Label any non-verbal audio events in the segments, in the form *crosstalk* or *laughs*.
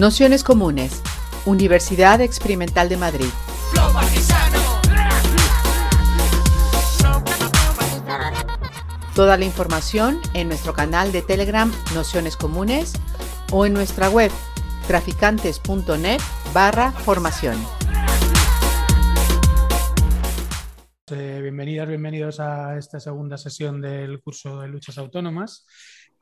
Nociones Comunes, Universidad Experimental de Madrid. Toda la información en nuestro canal de Telegram Nociones Comunes o en nuestra web traficantes.net barra formación. Eh, bienvenidas, bienvenidos a esta segunda sesión del curso de luchas autónomas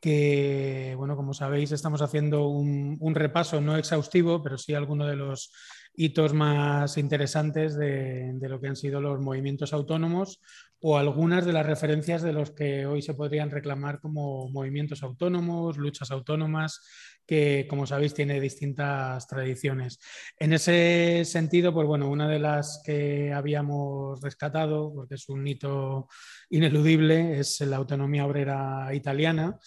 que, bueno, como sabéis, estamos haciendo un, repaso no exhaustivo, pero sí alguno de los hitos más interesantes de, lo que han sido los movimientos autónomos o algunas de las referencias de los que hoy se podrían reclamar como movimientos autónomos, luchas autónomas, que como sabéis tiene distintas tradiciones. En ese sentido, pues bueno, una de las que habíamos rescatado, porque es un hito ineludible, es la autonomía obrera italiana,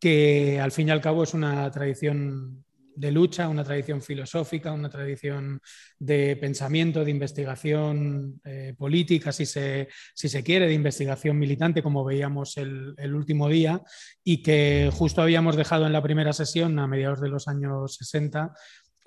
que al fin y al cabo es una tradición de lucha, una tradición filosófica, una tradición de pensamiento, de investigación eh, política, si se, si se, quiere, de investigación militante, como veíamos el, el, último día, y que justo habíamos dejado en la primera sesión, a mediados de los años 60,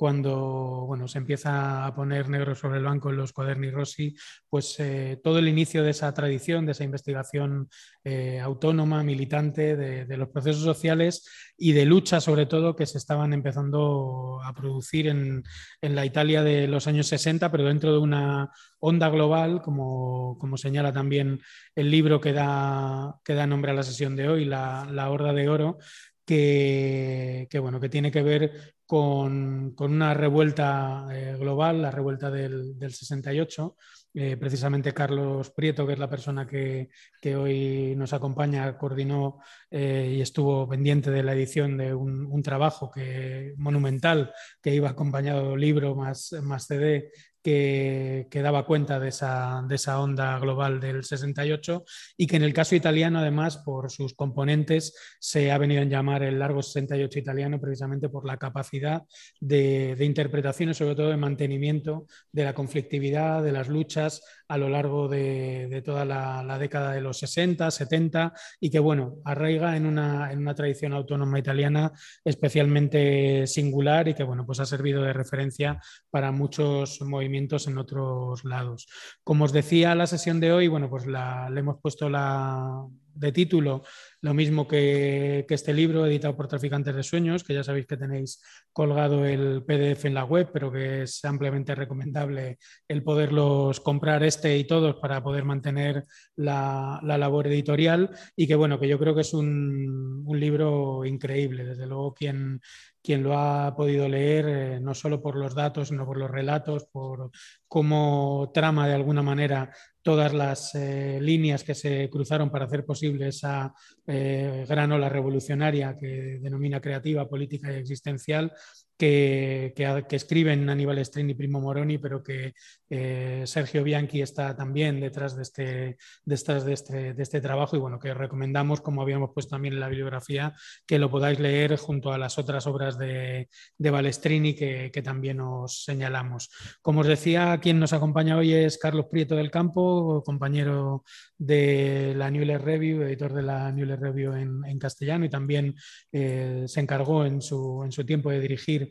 cuando bueno, se empieza a poner negro sobre el banco en los cuaderni Rossi, pues eh, todo el inicio de esa tradición, de esa investigación eh, autónoma, militante, de, los procesos sociales y de lucha sobre todo que se estaban empezando a producir en, la Italia de los años 60, pero dentro de una onda global, como, señala también el libro que da, que da nombre a la sesión de hoy, La, la Horda de Oro, que, bueno, que tiene que ver con, una revuelta eh, global, la revuelta del, 68. Eh, precisamente Carlos Prieto, que es la persona que, hoy nos acompaña, coordinó eh, y estuvo pendiente de la edición de un, trabajo que, monumental que iba acompañado libro más, más CD que, daba cuenta de esa, de esa, onda global del 68 y que en el caso italiano, además, por sus componentes, se ha venido a llamar el largo 68 italiano precisamente por la capacidad de, de interpretación y sobre todo de mantenimiento de la conflictividad, de las luchas a lo largo de, toda la, década de los 60, 70 y que, bueno, arraiga en una, en una tradición autónoma italiana especialmente singular y que, bueno, pues ha servido de referencia para muchos movimientos en otros lados. Como os decía, la sesión de hoy, bueno, pues la, le hemos puesto la, de título lo mismo que, este libro editado por Traficantes de Sueños, que ya sabéis que tenéis colgado el PDF en la web, pero que es ampliamente recomendable el poderlos comprar este y todos para poder mantener la, labor editorial y que bueno, que yo creo que es un, libro increíble. Desde luego, quien, quien lo ha podido leer, eh, no solo por los datos, sino por los relatos, por cómo trama de alguna manera todas las eh, líneas que se cruzaron para hacer posible esa eh, gran ola revolucionaria que denomina creativa, política y existencial, que, escriben Aníbal Strini y Primo Moroni, pero que eh, Sergio Bianchi está también detrás de este, de, este, de este trabajo y bueno, que recomendamos, como habíamos puesto también en la bibliografía, que lo podáis leer junto a las otras obras de, de Balestrini que, también os señalamos. Como os decía, quien nos acompaña hoy es Carlos Prieto del Campo, compañero de la Newler Review, editor de la Newler Review en, en castellano y también eh, se encargó en su, en su tiempo de dirigir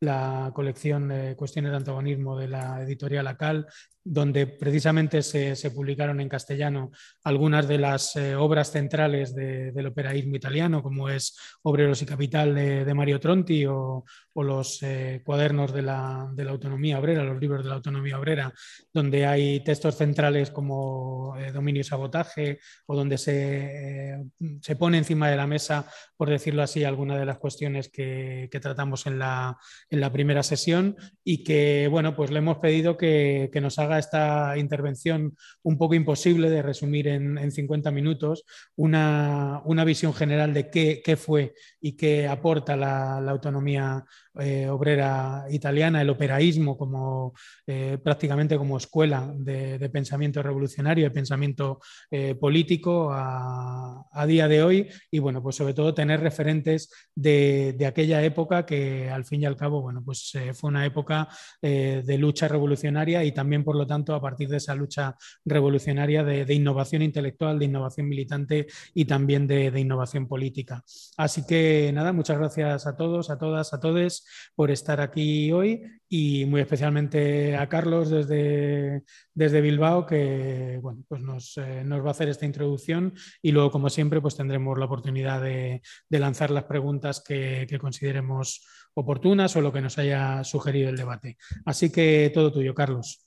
la colección de cuestiones de antagonismo de la editorial ACAL donde precisamente se, publicaron en castellano algunas de las eh, obras centrales del operaísmo italiano, como es Obreros y Capital de, Mario Tronti o, los eh, cuadernos de la, autonomía obrera, los libros de la autonomía obrera, donde hay textos centrales como eh, dominio y sabotaje o donde se, se, pone encima de la mesa, por decirlo así, algunas de las cuestiones que, tratamos en la, en la, primera sesión y que, bueno, pues le hemos pedido que nos haga esta intervención un poco imposible de resumir en, 50 minutos una, visión general de qué, fue y qué aporta la, autonomía eh, obrera italiana, el operaísmo como eh, prácticamente como escuela de, pensamiento revolucionario, de pensamiento eh, político a, día de hoy. Y bueno, pues sobre todo tener referentes de, de aquella época que al fin y al cabo bueno, pues fue una época de lucha revolucionaria y también, por lo tanto, a partir de esa lucha revolucionaria de, innovación intelectual, de innovación militante y también de, innovación política. Así que nada, muchas gracias a todos, a todas, a todos por estar aquí hoy y muy especialmente a Carlos desde, desde Bilbao, que bueno, pues nos, eh, nos, va a hacer esta introducción y luego, como siempre, pues tendremos la oportunidad de, lanzar las preguntas que, que, consideremos oportunas o lo que nos haya sugerido el debate. Así que todo tuyo, Carlos.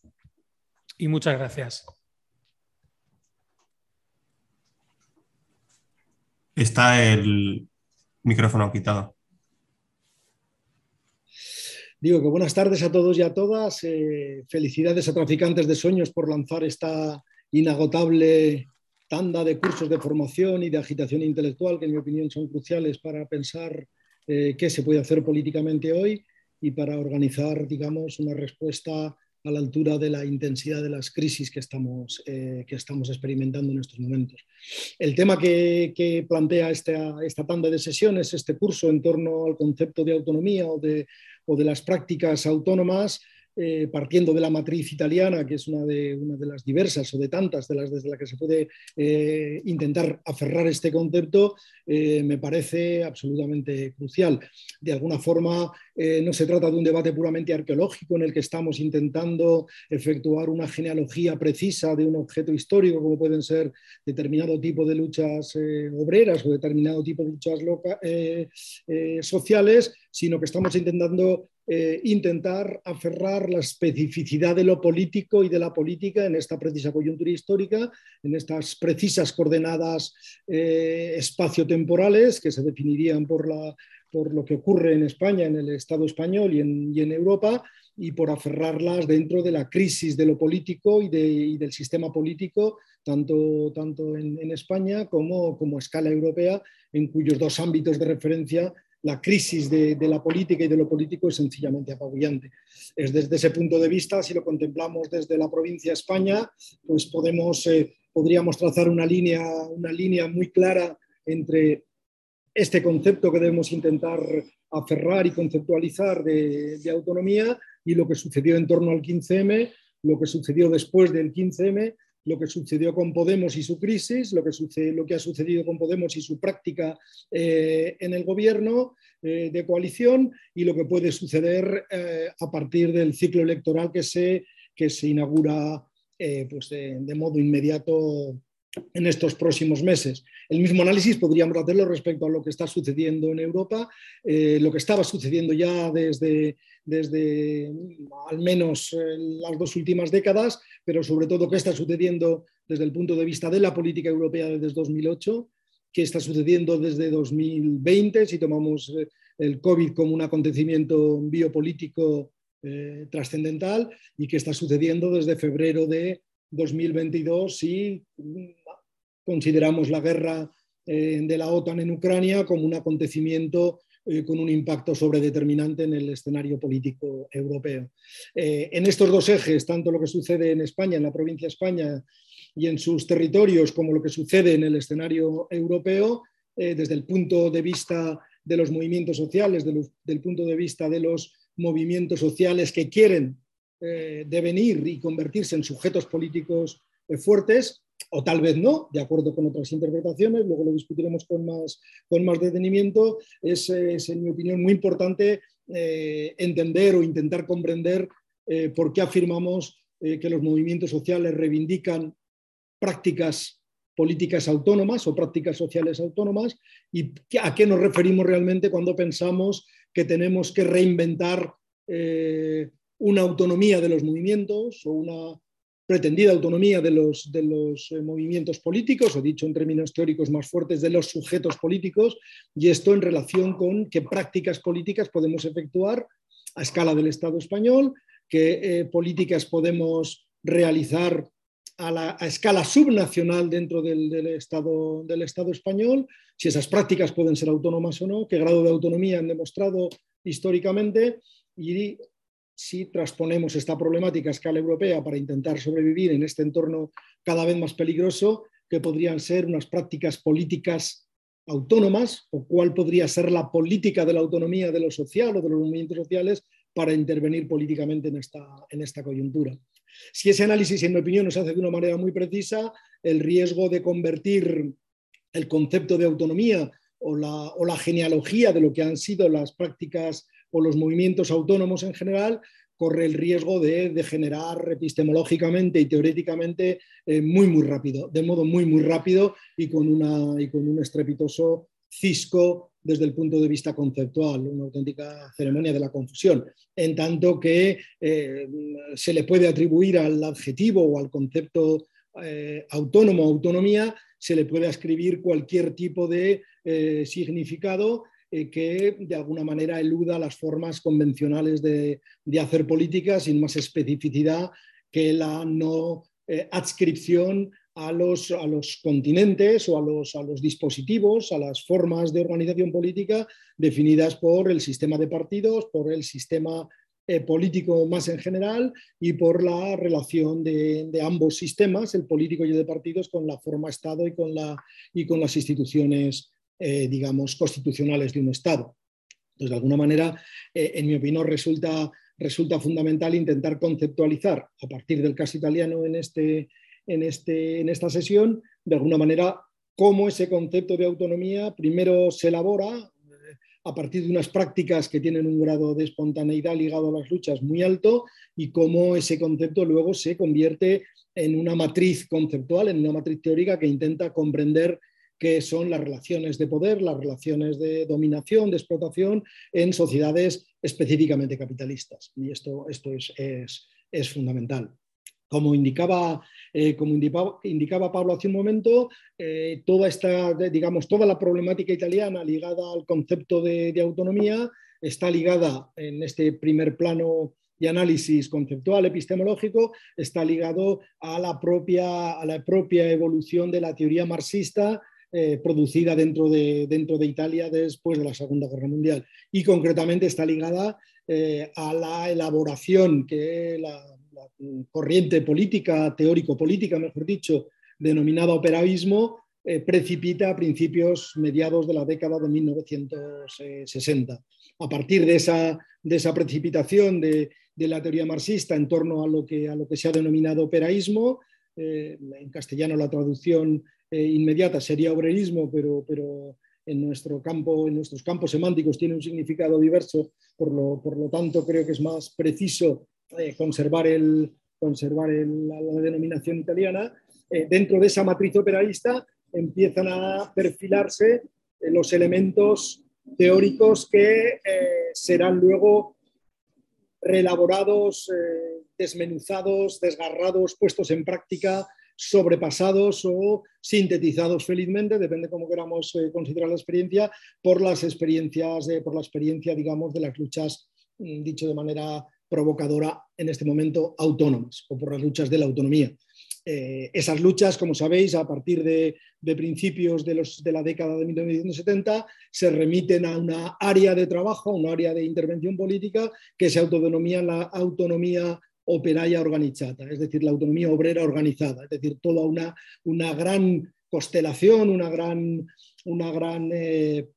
Y muchas gracias. Está el micrófono quitado. Digo que buenas tardes a todos y a todas. Eh, felicidades a Traficantes de Sueños por lanzar esta inagotable tanda de cursos de formación y de agitación intelectual que en mi opinión son cruciales para pensar eh, qué se puede hacer políticamente hoy y para organizar, digamos, una respuesta a la altura de la intensidad de las crisis que estamos, eh, que estamos experimentando en estos momentos. El tema que, que plantea esta, esta, tanda de sesiones, este curso en torno al concepto de autonomía o de o de las prácticas autónomas, eh, partiendo de la matriz italiana, que es una de, una de las diversas o de tantas de las desde que se puede eh, intentar aferrar este concepto, eh, me parece absolutamente crucial. De alguna forma, no se trata de un debate puramente arqueológico en el que estamos intentando efectuar una genealogía precisa de un objeto histórico, como pueden ser determinado tipo de luchas obreras o determinado tipo de luchas sociales, sino que estamos intentando eh, intentar aferrar la especificidad de lo político y de la política en esta precisa coyuntura histórica, en estas precisas coordenadas eh, espacio-temporales que se definirían por, lo que ocurre en España, en el Estado español y en, Europa, y por aferrarlas dentro de la crisis de lo político y, de, y del sistema político, tanto, en España como, como escala europea, en cuyos dos ámbitos de referencia la crisis de, la política y de lo político es sencillamente apabullante. Es desde ese punto de vista, si lo contemplamos desde la provincia de España, pues podemos, eh, podríamos trazar una línea, una línea muy clara entre este concepto que debemos intentar aferrar y conceptualizar de, de autonomía y lo que sucedió en torno al 15M, lo que sucedió después del 15M lo que sucedió con Podemos y su crisis, lo que, ha sucedido con Podemos y su práctica eh, en el gobierno eh, de coalición y lo que puede suceder eh, a partir del ciclo electoral que se, que se inaugura pues de, modo inmediato en estos próximos meses. El mismo análisis podríamos hacerlo respecto a lo que está sucediendo en Europa, lo que estaba sucediendo ya desde, desde al menos las dos últimas décadas pero sobre todo qué está sucediendo desde el punto de vista de la política europea desde 2008, qué está sucediendo desde 2020, si tomamos eh, el COVID como un acontecimiento biopolítico eh, trascendental, y qué está sucediendo desde febrero de 2022 si mm, consideramos la guerra eh, de la OTAN en Ucrania como un acontecimiento eh, con un impacto sobredeterminante en el escenario político europeo. Eh, en estos dos ejes, tanto lo que sucede en España, en la provincia de España y en sus territorios, como lo que sucede en el escenario europeo, eh, desde el punto de vista de los movimientos sociales, desde el punto de vista de los movimientos sociales que quieren devenir y convertirse en sujetos políticos fuertes, o tal vez no, de acuerdo con otras interpretaciones, luego lo discutiremos con más, con más detenimiento, es, en mi opinión muy importante eh, entender o intentar comprender eh, por qué afirmamos eh, que los movimientos sociales reivindican prácticas políticas autónomas o prácticas sociales autónomas y a qué nos referimos realmente cuando pensamos que tenemos que reinventar una autonomía de los movimientos o una pretendida autonomía de los, de los eh, movimientos políticos, o dicho en términos teóricos más fuertes, de los sujetos políticos, y esto en relación con qué prácticas políticas podemos efectuar a escala del Estado español, qué eh, políticas podemos realizar a, la, escala subnacional dentro del, del, Estado, del Estado español, si esas prácticas pueden ser autónomas o no, qué grado de autonomía han demostrado históricamente y si transponemos esta problemática a escala europea para intentar sobrevivir en este entorno cada vez más peligroso, que podrían ser unas prácticas políticas autónomas o cuál podría ser la política de la autonomía de lo social o de los movimientos sociales para intervenir políticamente en esta, en esta coyuntura. Si ese análisis, en mi opinión, no se hace de una manera muy precisa, el riesgo de convertir el concepto de autonomía o la, o la genealogía de lo que han sido las prácticas o los movimientos autónomos en general corre el riesgo de degenerar epistemológicamente y teóricamente eh, muy, muy rápido, de modo muy, muy rápido y con, una, y con un estrepitoso cisco desde el punto de vista conceptual, una auténtica ceremonia de la confusión, en tanto que eh, se le puede atribuir al adjetivo o al concepto eh, autónomo, autonomía, se le puede ascribir cualquier tipo de significado eh, que de alguna manera eluda las formas convencionales de, hacer política sin más especificidad que la no eh, adscripción a los, a los, continentes o a los, a los, dispositivos, a las formas de organización política definidas por el sistema de partidos, por el sistema eh, político más en general y por la relación de, de, ambos sistemas, el político y el de partidos, con la forma Estado y con, la, y con las instituciones eh, digamos, constitucionales de un Estado. Entonces, de alguna manera, eh, en mi opinión, resulta, resulta fundamental intentar conceptualizar a partir del caso italiano en, este, en, este, en esta sesión, de alguna manera, cómo ese concepto de autonomía primero se elabora eh, a partir de unas prácticas que tienen un grado de espontaneidad ligado a las luchas muy alto y cómo ese concepto luego se convierte en una matriz conceptual, en una matriz teórica que intenta comprender que son las relaciones de poder, las relaciones de dominación, de explotación en sociedades específicamente capitalistas. Y esto, esto es, fundamental. Como indicaba, eh, como indicaba, Pablo hace un momento, eh, toda, esta, digamos, toda la problemática italiana ligada al concepto de, autonomía está ligada en este primer plano de análisis conceptual epistemológico está ligado a la propia, a la propia evolución de la teoría marxista eh, producida dentro de, dentro de Italia después de la Segunda Guerra Mundial y concretamente está ligada eh, a la elaboración que la, corriente política, teórico-política, mejor dicho, denominada operaísmo, eh, precipita a principios mediados de la década de 1960. A partir de esa, de esa precipitación de, de, la teoría marxista en torno a lo que, a lo que se ha denominado operaísmo, en castellano la traducción eh, inmediata sería obrerismo, pero, pero en, nuestro campo, en nuestros campos semánticos tiene un significado diverso, por lo, por lo tanto creo que es más preciso eh, conservar, el, conservar la, denominación italiana. Eh, dentro de esa matriz operaísta empiezan a perfilarse los elementos teóricos que serán luego reelaborados, desmenuzados, desgarrados, puestos en práctica sobrepasados o sintetizados felizmente, depende cómo queramos eh, considerar la experiencia, por las experiencias, por la experiencia, digamos, de las luchas, mm, dicho de manera provocadora, en este momento autónomas o por las luchas de la autonomía. Eh, esas luchas, como sabéis, a partir de, principios de, los, de, la década de 1970, se remiten a una área de trabajo, a un área de intervención política que se autodenomina la autonomía operaia organizada, es decir, la autonomía obrera organizada, es decir, toda una, una gran constelación, una gran, una gran eh,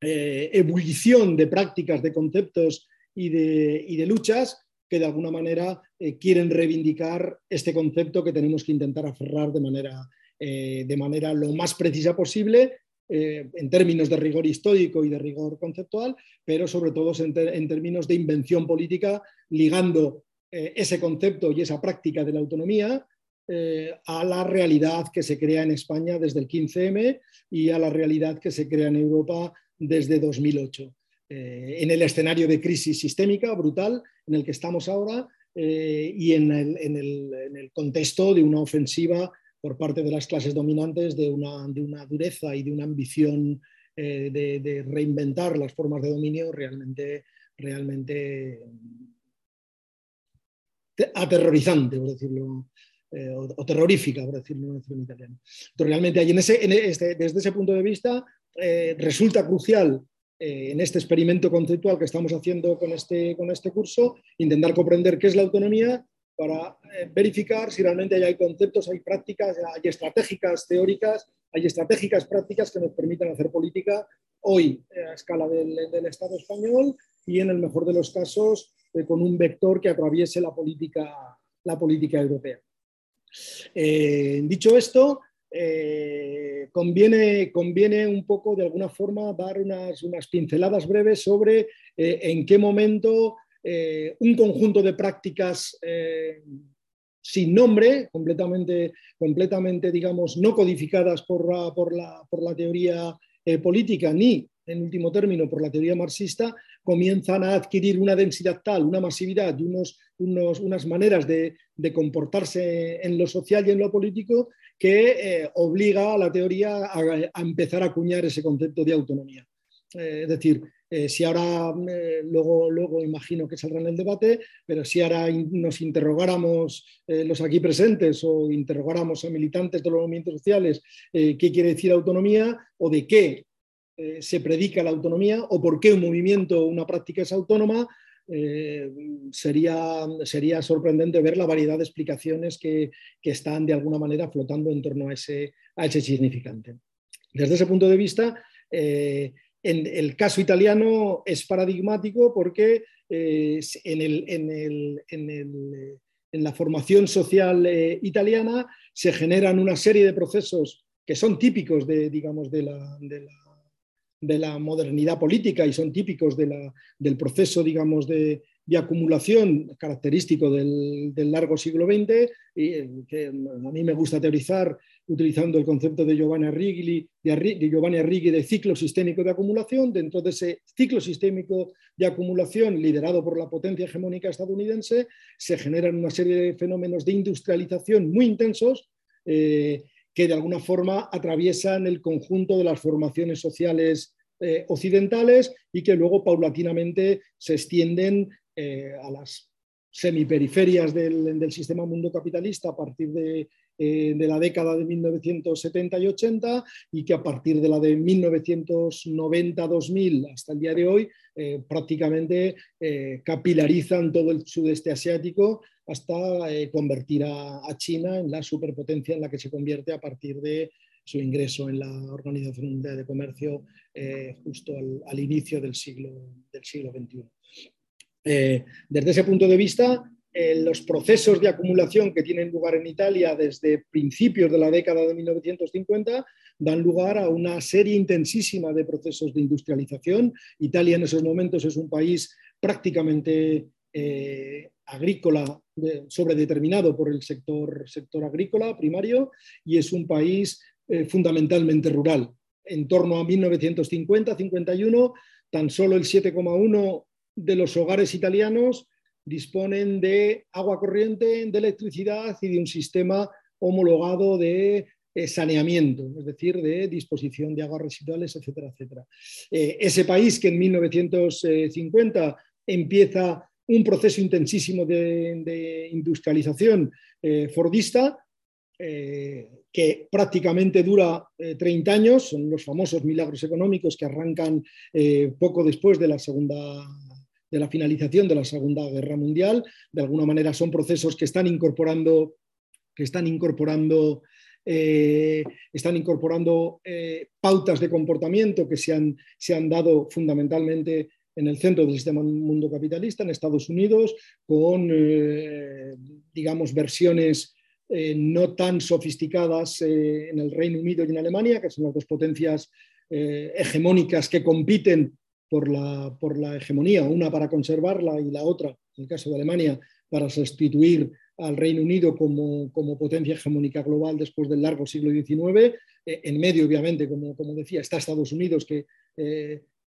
eh, ebullición de prácticas, de conceptos y de, y de luchas que de alguna manera eh, quieren reivindicar este concepto que tenemos que intentar aferrar de manera, de manera lo más precisa posible en términos de rigor histórico y de rigor conceptual, pero sobre todo en, en, términos de invención política, ligando eh, ese concepto y esa práctica de la autonomía eh, a la realidad que se crea en España desde el 15M y a la realidad que se crea en Europa desde 2008. Eh, en el escenario de crisis sistémica brutal en el que estamos ahora y en el, contexto de una ofensiva por parte de las clases dominantes de una, de una dureza y de una ambición de, de, reinventar las formas de dominio realmente, realmente aterrorizante, por decirlo, eh, o, terrorífica, por decirlo, en italiano. Entonces, realmente en ese, este, desde ese punto de vista eh, resulta crucial eh, en este experimento conceptual que estamos haciendo con este, con este curso, intentar comprender qué es la autonomía para verificar si realmente hay conceptos, hay prácticas, hay estratégicas teóricas hay estratégicas prácticas que nos permiten hacer política hoy a escala del, Estado español y en el mejor de los casos con un vector que atraviese la política, la política europea. dicho esto, eh, conviene, conviene un poco, de alguna forma, dar unas, unas pinceladas breves sobre eh, en qué momento eh, un conjunto de prácticas sin nombre, completamente, completamente, digamos, no codificadas por por la, por la teoría política, ni, en último término, por la teoría marxista, comienzan a adquirir una densidad tal, una masividad y unos, unos, unas maneras de, de, comportarse en lo social y en lo político que eh, obliga a la teoría a, empezar a acuñar ese concepto de autonomía. Eh, es decir, eh, si ahora, luego, luego imagino que saldrá en el debate, pero si ahora nos interrogáramos los aquí presentes o interrogáramos a militantes de los movimientos sociales qué quiere decir autonomía o de qué se predica la autonomía o por qué un movimiento o una práctica es autónoma, eh, sería, sería sorprendente ver la variedad de explicaciones que, están de alguna manera flotando en torno a ese, a ese significante. Desde ese punto de vista, eh, en el caso italiano es paradigmático porque eh, en, el, en, el, en, la formación social italiana se generan una serie de procesos que son típicos de, digamos, de la modernidad política y son típicos del proceso, digamos, de, acumulación característico del, largo siglo XX, y eh, que a mí me gusta teorizar utilizando el concepto de Giovanni Arrighi, de, Giovanni de ciclo sistémico de acumulación. Dentro de ese ciclo sistémico de acumulación liderado por la potencia hegemónica estadounidense, se generan una serie de fenómenos de industrialización muy intensos. Eh, que de alguna forma atraviesan el conjunto de las formaciones sociales eh, occidentales y que luego paulatinamente se extienden eh, a las semiperiferias del, del, sistema mundo capitalista a partir de, eh, de, la década de 1970 y 80 y que a partir de la de 1990-2000 hasta el día de hoy prácticamente capilarizan todo el sudeste asiático hasta eh, convertir a, China en la superpotencia en la que se convierte a partir de su ingreso en la Organización Mundial de Comercio eh, justo al, inicio del siglo, del siglo XXI. Eh, desde ese punto de vista, los procesos de acumulación que tienen lugar en Italia desde principios de la década de 1950 dan lugar a una serie intensísima de procesos de industrialización. Italia en esos momentos es un país prácticamente agrícola sobredeterminado por el sector, sector agrícola primario y es un país eh, fundamentalmente rural. En torno a 1950-51, tan solo el 7,1 de los hogares italianos disponen de agua corriente, de electricidad y de un sistema homologado de eh, saneamiento, es decir, de disposición de aguas residuales, etcétera, etcétera. Eh, ese país que en 1950 empieza un proceso intensísimo de, industrialización eh, fordista que prácticamente dura 30 eh, años, son los famosos milagros económicos que arrancan poco después de la segunda de la finalización de la Segunda Guerra Mundial. De alguna manera son procesos que están incorporando, que están incorporando, están incorporando pautas de comportamiento que se han, se han dado fundamentalmente en el centro del sistema mundo capitalista, en Estados Unidos, con, eh, digamos, versiones eh, no tan sofisticadas eh, en el Reino Unido y en Alemania, que son las dos potencias hegemónicas que compiten por la, por la hegemonía, una para conservarla y la otra, en el caso de Alemania, para sustituir al Reino Unido como, como, potencia hegemónica global después del largo siglo XIX. en medio, obviamente, como, como, decía, está Estados Unidos que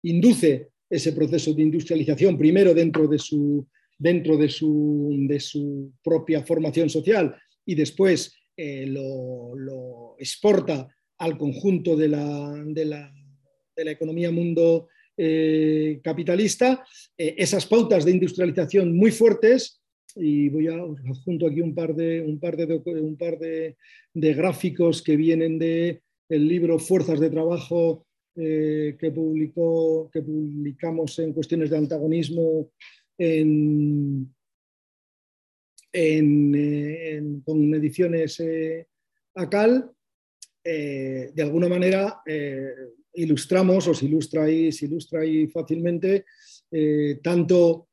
induce ese proceso de industrialización, primero dentro de su, dentro de su, de su propia formación social y después eh, lo, exporta al conjunto de la, de la, de la economía mundo eh, capitalista, eh, esas pautas de industrialización muy fuertes, y voy a junto aquí un par de, un par de, un par de, gráficos que vienen del el libro Fuerzas de Trabajo eh, que, publicó, que publicamos en cuestiones de antagonismo en, con ediciones ACAL, de alguna manera ilustramos, o se ilustra ahí, fácilmente, tanto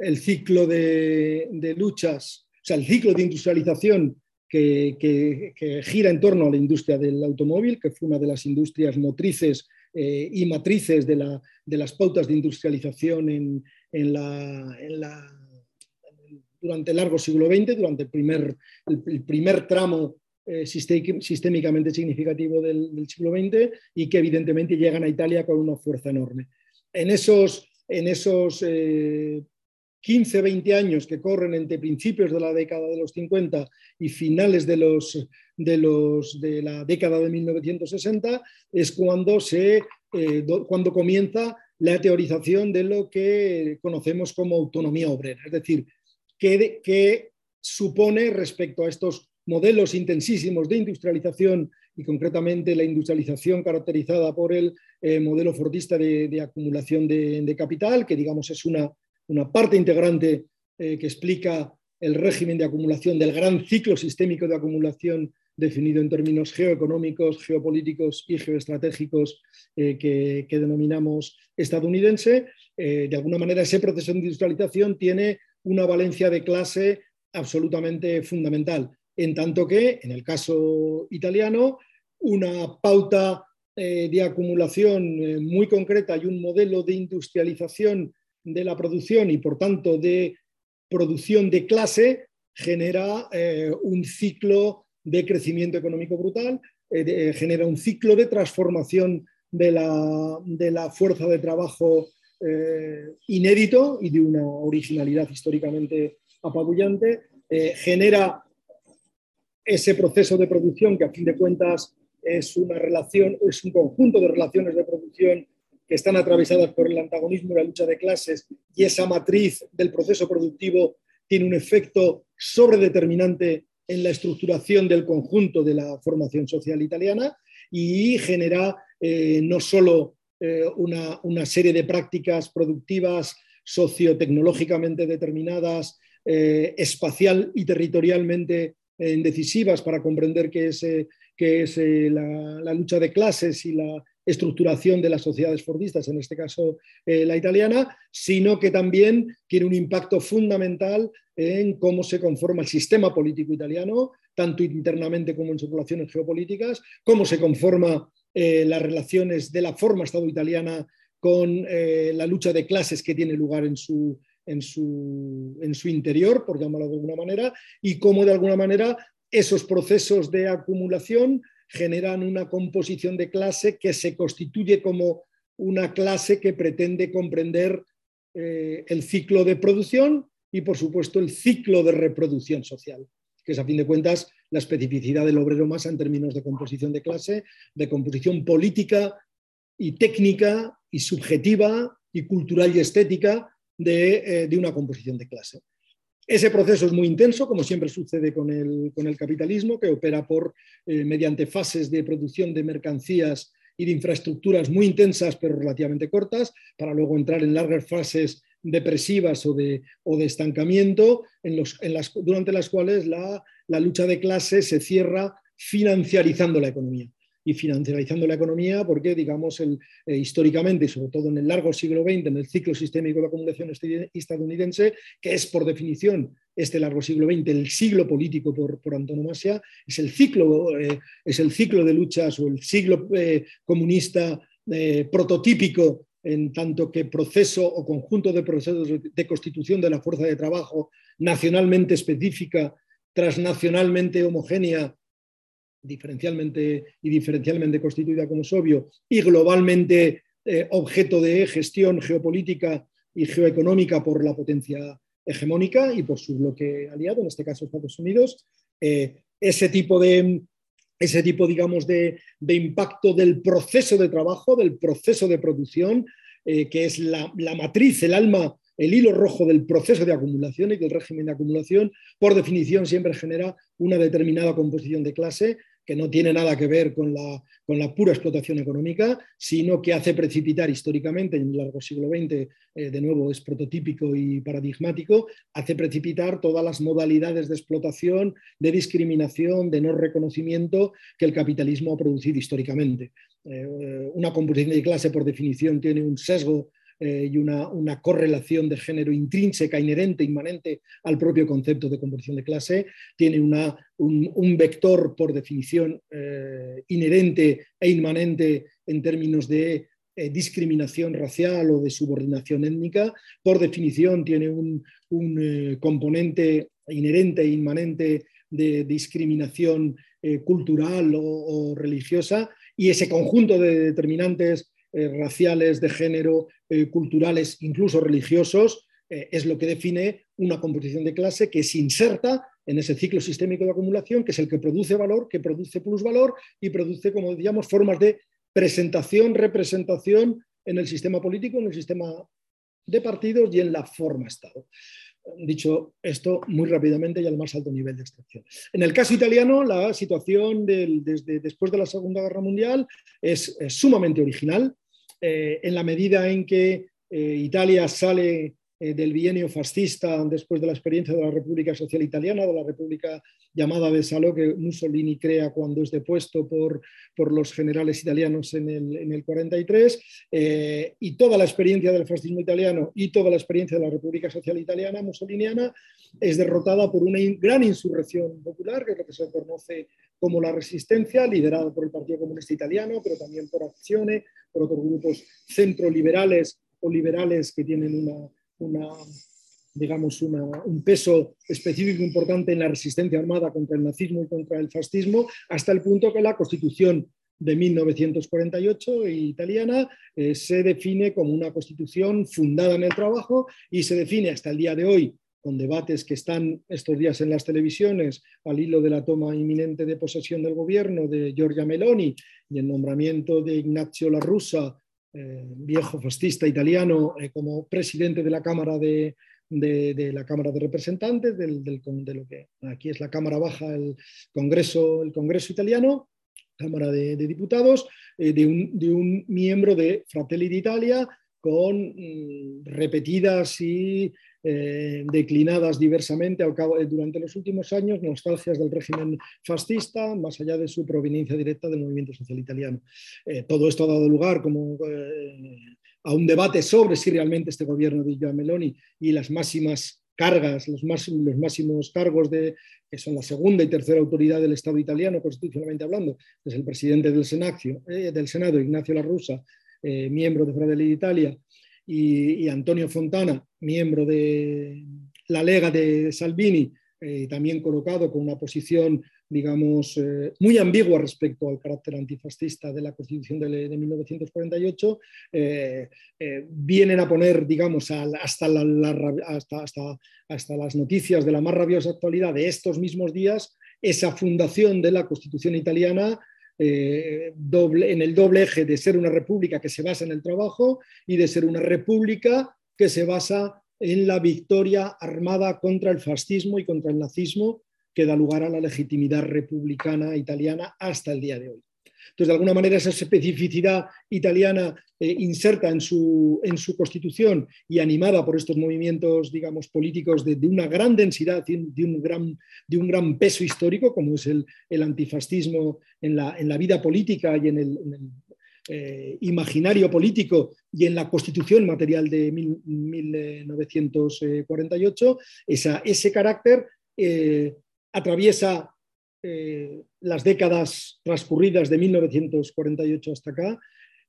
el ciclo de, luchas, o sea, el ciclo de industrialización que, gira en torno a la industria del automóvil, que fue una de las industrias motrices eh, y matrices de, las pautas de industrialización durante el largo siglo XX, durante el primer, el, primer tramo eh, sistémicamente significativo del, siglo XX y que evidentemente llegan a Italia con una fuerza enorme. En esos, en esos eh, 15, 20 años que corren entre principios de la década de los 50 y finales de, los, de, los, de la década de 1960, es cuando, se, eh, cuando comienza la teorización de lo que conocemos como autonomía obrera, es decir, qué, supone respecto a estos modelos intensísimos de industrialización y concretamente la industrialización caracterizada por el eh, modelo fordista de, acumulación de, capital, que digamos es una una parte integrante eh, que explica el régimen de acumulación del gran ciclo sistémico de acumulación definido en términos geoeconómicos, geopolíticos y geoestratégicos eh, que, denominamos estadounidense. De alguna manera, ese proceso de industrialización tiene una valencia de clase absolutamente fundamental, en tanto que, en el caso italiano, una pauta de acumulación muy concreta y un modelo de industrialización de la producción y por tanto de producción de clase genera eh, un ciclo de crecimiento económico brutal, eh, eh, genera un ciclo de transformación de la, fuerza de trabajo inédito y de una originalidad históricamente apabullante, genera ese proceso de producción que a fin de cuentas es una relación, es un conjunto de relaciones de producción que están atravesadas por el antagonismo y la lucha de clases y esa matriz del proceso productivo tiene un efecto sobredeterminante en la estructuración del conjunto de la formación social italiana y genera eh, no solo eh, una, serie de prácticas productivas sociotecnológicamente determinadas, eh, espacial y territorialmente decisivas para comprender qué es, es la, la, lucha de clases y la, estructuración de las sociedades fordistas, en este caso eh, la italiana, sino que también tiene un impacto fundamental en cómo se conforma el sistema político italiano, tanto internamente como en sus relaciones geopolíticas, cómo se conforma eh, las relaciones de la forma Estado italiana con eh, la lucha de clases que tiene lugar en su, en su, en su interior, por llamarlo de alguna manera, y cómo de alguna manera esos procesos de acumulación generan una composición de clase que se constituye como una clase que pretende comprender eh, el ciclo de producción y, por supuesto, el ciclo de reproducción social, que es, a fin de cuentas, la especificidad del obrero más en términos de composición de clase, de composición política y técnica y subjetiva y cultural y estética de eh, una composición de clase. Ese proceso es muy intenso, como siempre sucede con el, capitalismo, que opera por, eh, mediante fases de producción de mercancías y de infraestructuras muy intensas, pero relativamente cortas, para luego entrar en largas fases depresivas o de, estancamiento, durante las cuales la, la lucha de clases se cierra financiarizando la economía y financiarizando la economía, porque, digamos, el, eh, históricamente, sobre todo en el largo siglo XX, en el ciclo sistémico de acumulación estadounidense, que es por definición este largo siglo XX, el siglo político por, antonomasia, es el, ciclo, eh, es el ciclo de luchas o el siglo eh, comunista prototípico en tanto que proceso o conjunto de procesos de constitución de la fuerza de trabajo nacionalmente específica, transnacionalmente homogénea diferencialmente y diferencialmente constituida, como es obvio, y globalmente eh, objeto de gestión geopolítica y geoeconómica por la potencia hegemónica y por su bloque aliado, en este caso Estados Unidos, eh, ese tipo de ese tipo, digamos, de, impacto del proceso de trabajo, del proceso de producción, eh, que es la, la, matriz, el alma, el hilo rojo del proceso de acumulación y del régimen de acumulación, por definición siempre genera una determinada composición de clase que no tiene nada que ver con la, con la pura explotación económica, sino que hace precipitar históricamente, en el largo siglo XX, eh, de nuevo es prototípico y paradigmático, hace precipitar todas las modalidades de explotación, de discriminación, de no reconocimiento que el capitalismo ha producido históricamente. Eh, una composición de clase, por definición, tiene un sesgo eh, y una, correlación de género intrínseca, inherente, inmanente al propio concepto de conversión de clase, tiene una, un, vector por definición eh, inherente e inmanente en términos de eh, discriminación racial o de subordinación étnica, por definición tiene un, componente inherente e inmanente de discriminación cultural o, religiosa y ese conjunto de determinantes eh, raciales, de género, eh, culturales, incluso religiosos, eh, es lo que define una composición de clase que se inserta en ese ciclo sistémico de acumulación, que es el que produce valor, que produce plusvalor y produce, como decíamos, formas de presentación, representación en el sistema político, en el sistema de partidos y en la forma Estado. Dicho esto muy rápidamente y al más alto nivel de extracción. En el caso italiano, la situación desde después de la Segunda Guerra Mundial es sumamente original. Eh, en la medida en que eh, Italia sale eh, del bienio fascista después de la experiencia de la República Social Italiana, de la República llamada de Saló, que Mussolini crea cuando es depuesto por, por los generales italianos en el, en el 43, y toda la experiencia del fascismo italiano y toda la experiencia de la República Social Italiana mussoliniana es derrotada por una gran insurrección popular, que es lo que se conoce como la resistencia, liderada por el Partido Comunista Italiano, pero también por Accione, por otros grupos centroliberales o liberales que tienen una, digamos, un peso específico importante en la resistencia armada contra el nazismo y contra el fascismo, hasta el punto que la Constitución de 1948 italiana eh, se define como una constitución fundada en el trabajo y se define hasta el día de hoy con debates que están estos días en las televisiones al hilo de la toma inminente de posesión del gobierno de Giorgia Meloni y el nombramiento de Ignacio La Russa, eh, viejo fascista italiano, eh, como presidente de la Cámara de, la Cámara de Representantes, del, de lo que aquí es la Cámara Baja, el Congreso, el Congreso italiano, Cámara de, Diputados, eh, de, un, de, un, miembro de Fratelli d'Italia con mm, repetidas y eh, declinadas diversamente durante los últimos años, nostalgias del régimen fascista, más allá de su proveniencia directa del movimiento social italiano. Eh, todo esto ha dado lugar como, eh, a un debate sobre si realmente este gobierno de Giorgia Meloni y las máximas cargas, los, máximos, cargos de, que son la segunda y tercera autoridad del Estado italiano, constitucionalmente hablando, es el presidente del, del Senado, Ignacio La Russa, miembro de Fratelli d'Italia, y, Antonio Fontana, miembro de la Lega de Salvini, eh, también colocado con una posición, digamos, eh, muy ambigua respecto al carácter antifascista de la Constitución de, 1948, eh, vienen a poner, digamos, hasta, hasta, hasta, hasta las noticias de la más rabiosa actualidad de estos mismos días, esa fundación de la Constitución italiana eh, doble, en el doble eje de ser una república que se basa en el trabajo y de ser una república que se basa en la victoria armada contra el fascismo y contra el nazismo que da lugar a la legitimidad republicana italiana hasta el día de hoy. Entonces, de alguna manera, esa especificidad italiana eh, inserta en su, en su, constitución y animada por estos movimientos, digamos, políticos de, una gran densidad, de un gran, de un gran peso histórico, como es el, el antifascismo en la, en la, vida política y en el, eh, imaginario político y en la constitución material de 1948, ese carácter eh, atraviesa eh, las décadas transcurridas de 1948 hasta acá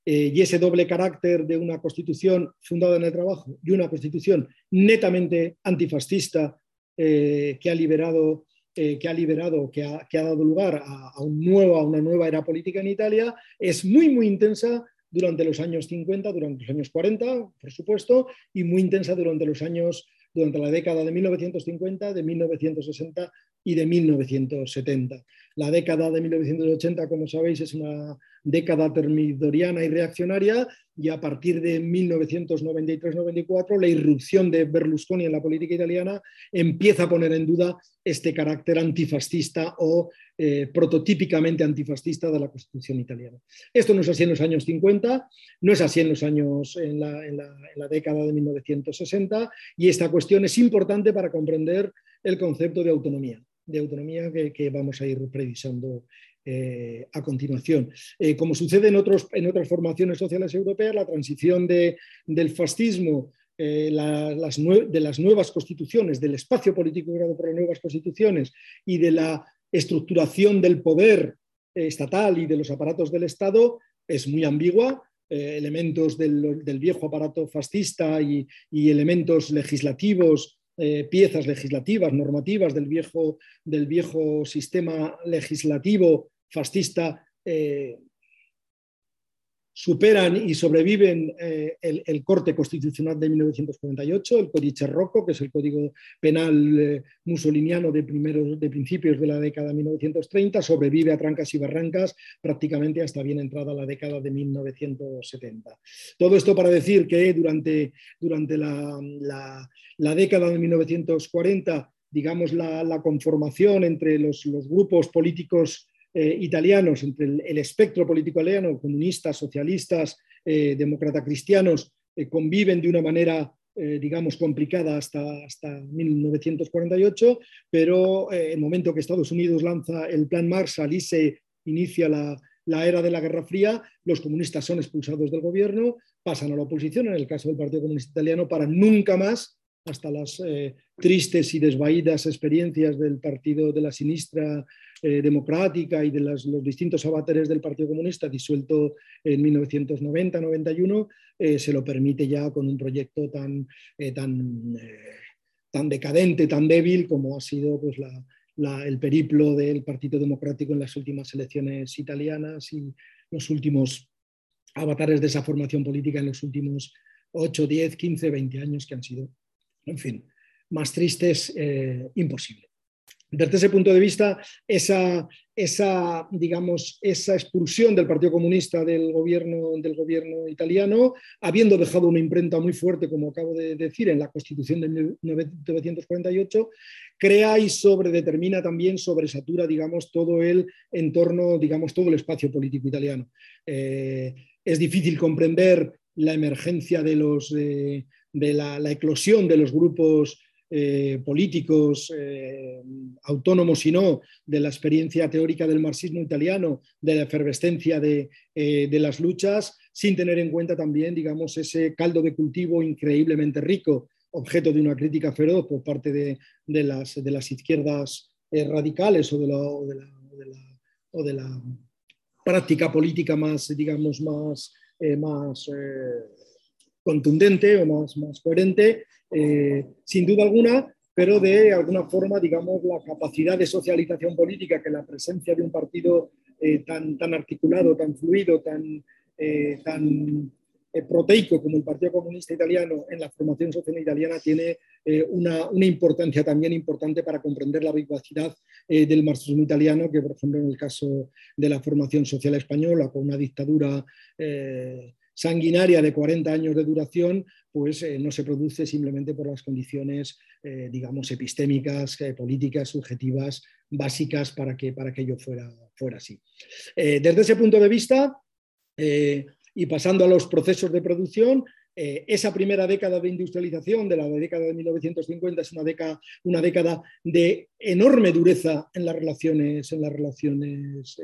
eh, y ese doble carácter de una constitución fundada en el trabajo y una constitución netamente antifascista eh, que ha liberado, que, ha, liberado que, ha, que ha dado lugar a, un nuevo, a una nueva era política en Italia, es muy, muy intensa durante los años 50, durante los años 40, por supuesto, y muy intensa durante los años durante la década de 1950, de 1960 y de 1970. La década de 1980, como sabéis, es una década termidoriana y reaccionaria y a partir de 1993-94 la irrupción de Berlusconi en la política italiana empieza a poner en duda este carácter antifascista o eh, prototípicamente antifascista de la Constitución italiana. Esto no es así en los años 50, no es así en los años en la, en la década de 1960 y esta cuestión es importante para comprender el concepto de autonomía de autonomía que, vamos a ir previsando eh, a continuación. Eh, como sucede en, otros, en otras formaciones sociales europeas, la transición del fascismo eh, de las nuevas constituciones, del espacio político creado por las nuevas constituciones y de la estructuración del poder estatal y de los aparatos del Estado es muy ambigua. elementos del, viejo aparato fascista y, y elementos legislativos eh, piezas legislativas, normativas del viejo, del viejo sistema legislativo fascista eh, superan y sobreviven eh, el, corte constitucional de 1948, el Codice Rocco, que es el código penal eh, musoliniano de, primeros, de principios de la década de 1930, sobrevive a trancas y barrancas prácticamente hasta bien entrada la década de 1970. Todo esto para decir que durante, durante la, la, década de 1940, digamos, la, la conformación entre los, los grupos políticos eh, italianos, entre el, espectro político italiano, comunistas, socialistas, eh, demócratas cristianos, eh, conviven de una manera, digamos, complicada hasta, hasta 1948, pero el momento que Estados Unidos lanza el Plan Marshall y se inicia la, la era de la Guerra Fría, los comunistas son expulsados del gobierno, pasan a la oposición, en el caso del Partido Comunista Italiano, para nunca más hasta las eh, tristes y desvaídas experiencias del Partido de la Sinistra eh, Democrática y de los distintos avatares del Partido Comunista disuelto en 1990-91, eh, se lo permite ya con un proyecto tan, tan, decadente, tan débil como ha sido pues, el periplo del Partido Democrático en las últimas elecciones italianas y los últimos avatares de esa formación política en los últimos 8, 10, 15, 20 años que han sido en fin, más triste es eh, imposible. Desde ese punto de vista, esa, esa, digamos, esa expulsión del Partido Comunista del gobierno, del gobierno italiano, habiendo dejado una imprenta muy fuerte, como acabo de decir, en la Constitución de 1948, crea y sobredetermina también, sobresatura, digamos, todo el entorno, digamos, todo el espacio político italiano. Eh, es difícil comprender la emergencia de los, de la, eclosión de los grupos eh, políticos eh, autónomos y no, de la experiencia teórica del marxismo italiano, de la efervescencia de, eh, las luchas, sin tener en cuenta también, digamos, ese caldo de cultivo increíblemente rico, objeto de una crítica feroz por parte de, las, de izquierdas radicales o de la, o de la, práctica política más, digamos, más, más contundente o más, más coherente, eh, sin duda alguna, pero de alguna forma, digamos, la capacidad de socialización política que la presencia de un partido eh, tan, tan articulado, tan fluido, tan, eh, tan proteico como el Partido Comunista Italiano en la formación social italiana tiene una, una, importancia también importante para comprender la vivacidad del marxismo italiano, que por ejemplo en el caso de la formación social española, con una dictadura sanguinaria de 40 años de duración, pues eh, no se produce simplemente por las condiciones, eh, digamos, epistémicas, eh, políticas, subjetivas, básicas para que, para que ello fuera, fuera así. desde ese punto de vista, y pasando a los procesos de producción, esa primera década de industrialización de la década de 1950 es una década, una década de enorme dureza en las relaciones, en las relaciones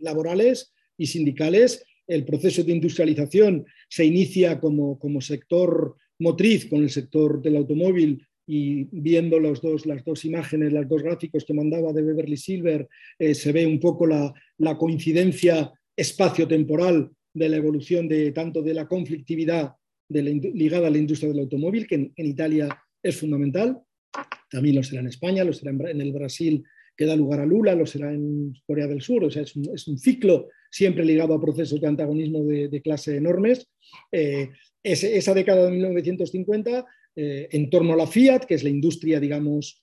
laborales y sindicales el proceso de industrialización se inicia como, sector motriz con el sector del automóvil y viendo los dos, las dos imágenes, los dos gráficos que mandaba de Beverly Silver, eh, se ve un poco la, coincidencia espacio-temporal de la evolución de tanto de la conflictividad ligada a la industria del automóvil, que en, Italia es fundamental, también lo será en España, lo será en, el Brasil que da lugar a Lula, lo será en Corea del Sur, o sea, es un ciclo siempre ligado a procesos de antagonismo de, clase enormes. Eh, esa década de 1950, eh, en torno a la Fiat, que es la industria, digamos,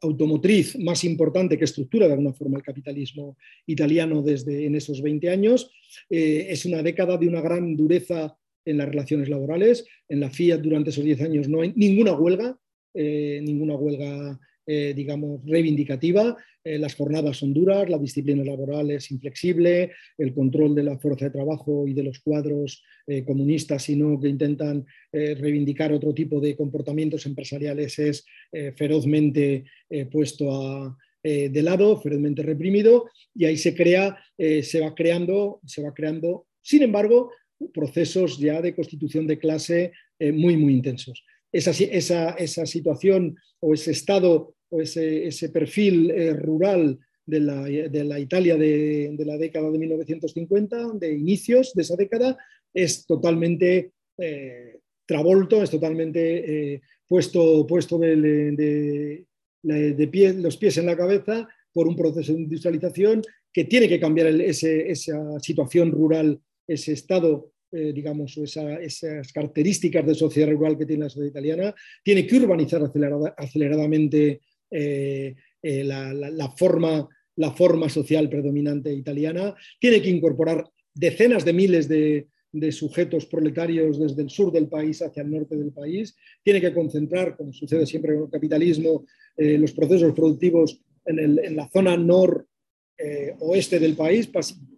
automotriz más importante que estructura de alguna forma el capitalismo italiano desde en esos 20 años. es una década de una gran dureza en las relaciones laborales. En la Fiat durante esos 10 años no hay ninguna huelga, ninguna huelga eh, digamos, reivindicativa. Eh, las jornadas son duras, la disciplina laboral es inflexible, el control de la fuerza de trabajo y de los cuadros eh, comunistas, sino que intentan reivindicar otro tipo de comportamientos empresariales, es ferozmente puesto de lado, ferozmente reprimido, y ahí se crea, se va creando, se va creando, sin embargo, procesos ya de constitución de clase muy, muy intensos. Esa, esa, esa, situación o ese estado o ese, perfil eh, rural de la, Italia de, la década de 1950, de inicios de esa década, es totalmente eh, travolto, es totalmente eh, puesto, puesto de, los pies en la cabeza por un proceso de industrialización que tiene que cambiar esa situación rural, ese estado digamos, esas características de sociedad rural que tiene la sociedad italiana, tiene que urbanizar aceleradamente eh, eh, la, forma, la forma social predominante italiana, tiene que incorporar decenas de miles de, sujetos proletarios desde el sur del país hacia el norte del país, tiene que concentrar, como sucede siempre con el capitalismo, eh, los procesos productivos en, la zona nor-oeste del país,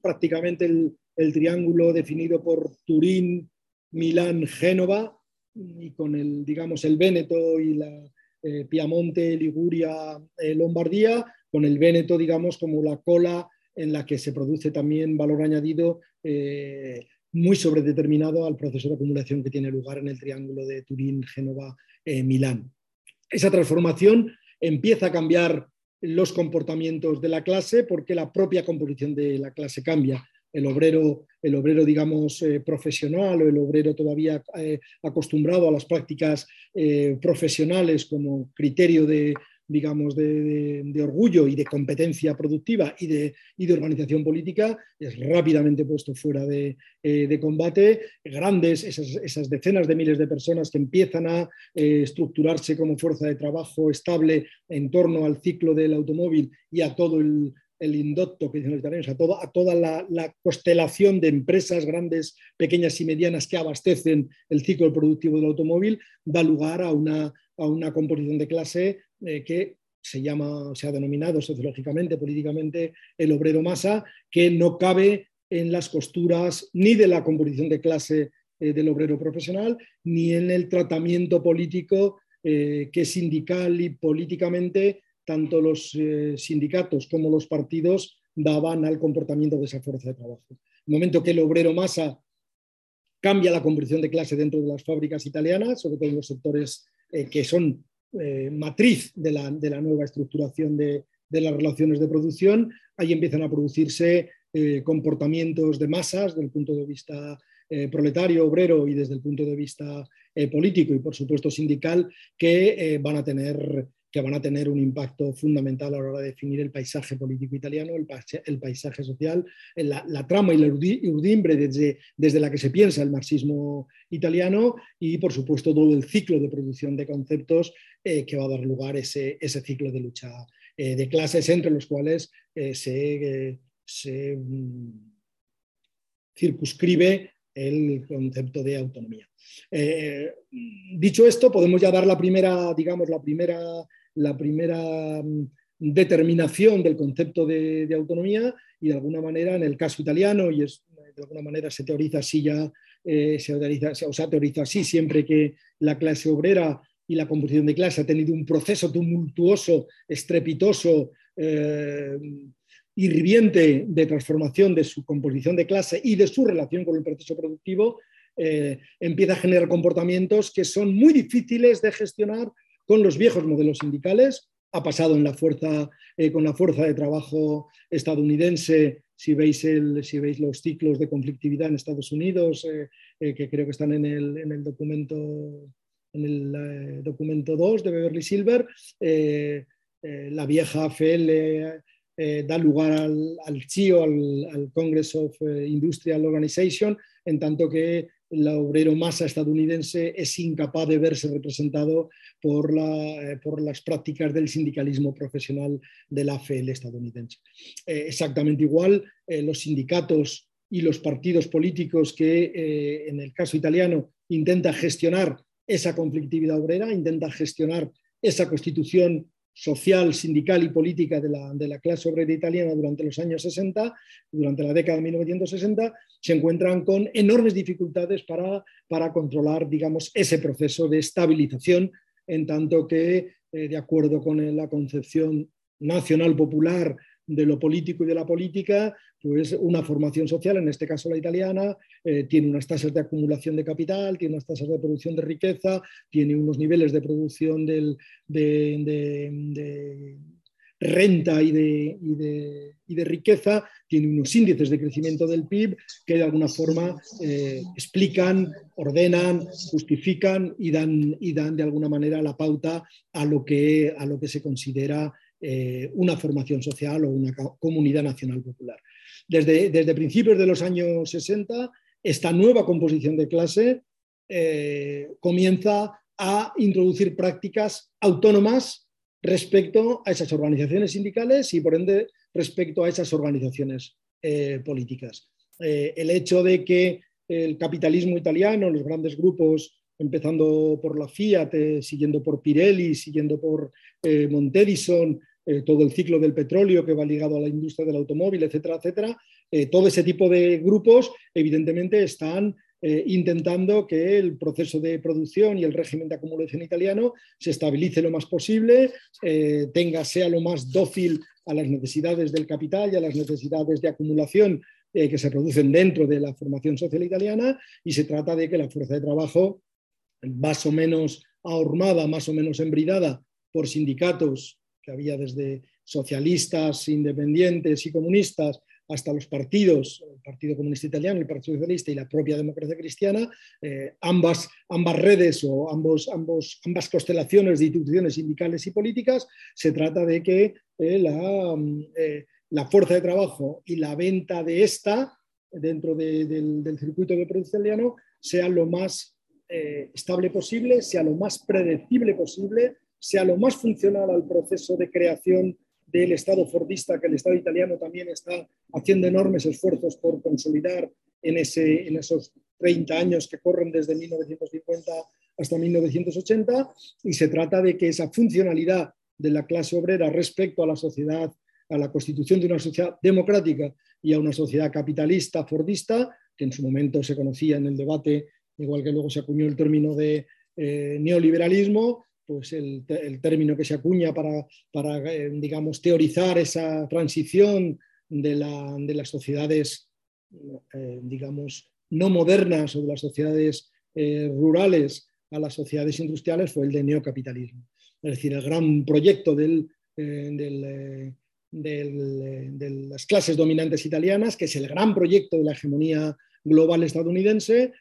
prácticamente el, el, triángulo definido por Turín, Milán, Génova, y con el, digamos, el Véneto y la, eh, Piamonte, Liguria, eh, Lombardía, con el Véneto, digamos, como la cola en la que se produce también valor añadido eh, muy sobredeterminado al proceso de acumulación que tiene lugar en el triángulo de Turín, Génova, Milán. Esa transformación empieza a cambiar los comportamientos de la clase porque la propia composición de la clase cambia el obrero, el obrero digamos, eh, profesional o el obrero todavía eh, acostumbrado a las prácticas eh, profesionales como criterio de, digamos, de, orgullo y de competencia productiva y de, y de organización política, es rápidamente puesto fuera de, combate. Grandes, esas, decenas de miles de personas que empiezan a estructurarse como fuerza de trabajo estable en torno al ciclo del automóvil y a todo el, el indotto que dicen los italianos, a, a toda la, constelación de empresas grandes, pequeñas y medianas que abastecen el ciclo productivo del automóvil, da lugar a una, a una composición de clase eh, que se llama, se ha denominado sociológicamente, políticamente, el obrero masa, que no cabe en las costuras ni de la composición de clase eh, del obrero profesional, ni en el tratamiento político eh, que sindical y políticamente tanto los eh, sindicatos como los partidos daban al comportamiento de esa fuerza de trabajo. El momento que el obrero masa cambia la conversión de clase dentro de las fábricas italianas, sobre todo en los sectores eh, que son eh, matriz de la, nueva estructuración de, las relaciones de producción, ahí empiezan a producirse comportamientos de masas desde el punto de vista proletario, obrero y desde el punto de vista político y por supuesto sindical que van a tener que van a tener un impacto fundamental a la hora de definir el paisaje político italiano, el, paisaje social, la, trama y la urdimbre desde, desde la que se piensa el marxismo italiano y, por supuesto, todo el ciclo de producción de conceptos eh, que va a dar lugar ese, ese ciclo de lucha eh, de clases entre los cuales eh, se, mm, circunscribe el concepto de autonomía. dicho esto, podemos ya dar la primera, digamos, la primera la primera mm, determinación del concepto de, autonomía y de alguna manera en el caso italiano, y es, de alguna manera se teoriza así ya, eh, se teoriza, o sea, teoriza así siempre que la clase obrera y la composición de clase ha tenido un proceso tumultuoso, estrepitoso, eh, hirviente de transformación de su composición de clase y de su relación con el proceso productivo, eh, empieza a generar comportamientos que son muy difíciles de gestionar con los viejos modelos sindicales, ha pasado en la fuerza, eh, con la fuerza de trabajo estadounidense, si veis, los ciclos de conflictividad en Estados Unidos, eh, eh, que creo que están en el, en el documento, en el documento 2 de Beverly Silver, la vieja AFL da lugar al, al CIO, al, Congress of Industrial Organization, en tanto que el obrero masa estadounidense es incapaz de verse representado por, la, eh, por las prácticas del sindicalismo profesional de la AFL estadounidense. Eh, exactamente igual, eh, los sindicatos y los partidos políticos que en el caso italiano intenta gestionar esa conflictividad obrera, intenta gestionar esa constitución social, sindical y política de la, clase obrera italiana durante los años 60, durante la década de 1960, se encuentran con enormes dificultades para, para controlar, digamos, ese proceso de estabilización, en tanto que, eh, de acuerdo con la concepción nacional popular de lo político y de la política, pues una formación social, en este caso la italiana, eh, tiene unas tasas de acumulación de capital, tiene unas tasas de producción de riqueza, tiene unos niveles de producción de, renta y de, de, riqueza, tiene unos índices de crecimiento del PIB que de alguna forma eh, explican, ordenan, justifican y dan, y dan de alguna manera la pauta a lo que, a lo que se considera eh, una formación social o una comunidad nacional popular. Desde, desde, principios de los años 60, esta nueva composición de clase eh, comienza a introducir prácticas autónomas respecto a esas organizaciones sindicales y por ende respecto a esas organizaciones eh, políticas. el hecho de que el capitalismo italiano, los grandes grupos empezando por la Fiat, siguiendo por Pirelli, siguiendo por Montedison, eh, todo el ciclo del petróleo que va ligado a la industria del automóvil, etcétera, etcétera. Eh, todo ese tipo de grupos, evidentemente, están eh, intentando que el proceso de producción y el régimen de acumulación italiano se estabilice lo más posible, tenga, sea lo más dócil a las necesidades del capital y a las necesidades de acumulación que se producen dentro de la formación social italiana y se trata de que la fuerza de trabajo más o menos ahormada, más o menos embridada por sindicatos que había desde socialistas, independientes y comunistas hasta los partidos, el Partido Comunista Italiano, el Partido Socialista y la propia democracia cristiana, eh, ambas, ambas redes o ambos, ambos, ambas constelaciones de instituciones sindicales y políticas, se trata de que eh, la, eh, la, fuerza de trabajo y la venta de esta dentro del, del, circuito de producción italiano sea lo más estable posible, sea lo más predecible posible sea lo más funcional al proceso de creación del Estado fordista, que el Estado italiano también está haciendo enormes esfuerzos por consolidar en, ese, en esos 30 años que corren desde 1950 hasta 1980, y se trata de que esa funcionalidad de la clase obrera respecto a la sociedad, a la constitución de una sociedad democrática y a una sociedad capitalista, fordista, que en su momento se conocía en el debate, igual que luego se acuñó el término de eh, neoliberalismo, pues el, término que se acuña para, eh, digamos, teorizar esa transición de, las sociedades, eh, digamos, no modernas o de las sociedades eh, rurales a las sociedades industriales fue el de neocapitalismo. Es decir, el gran proyecto de las clases dominantes italianas, que es el gran proyecto de la hegemonía global estadounidense,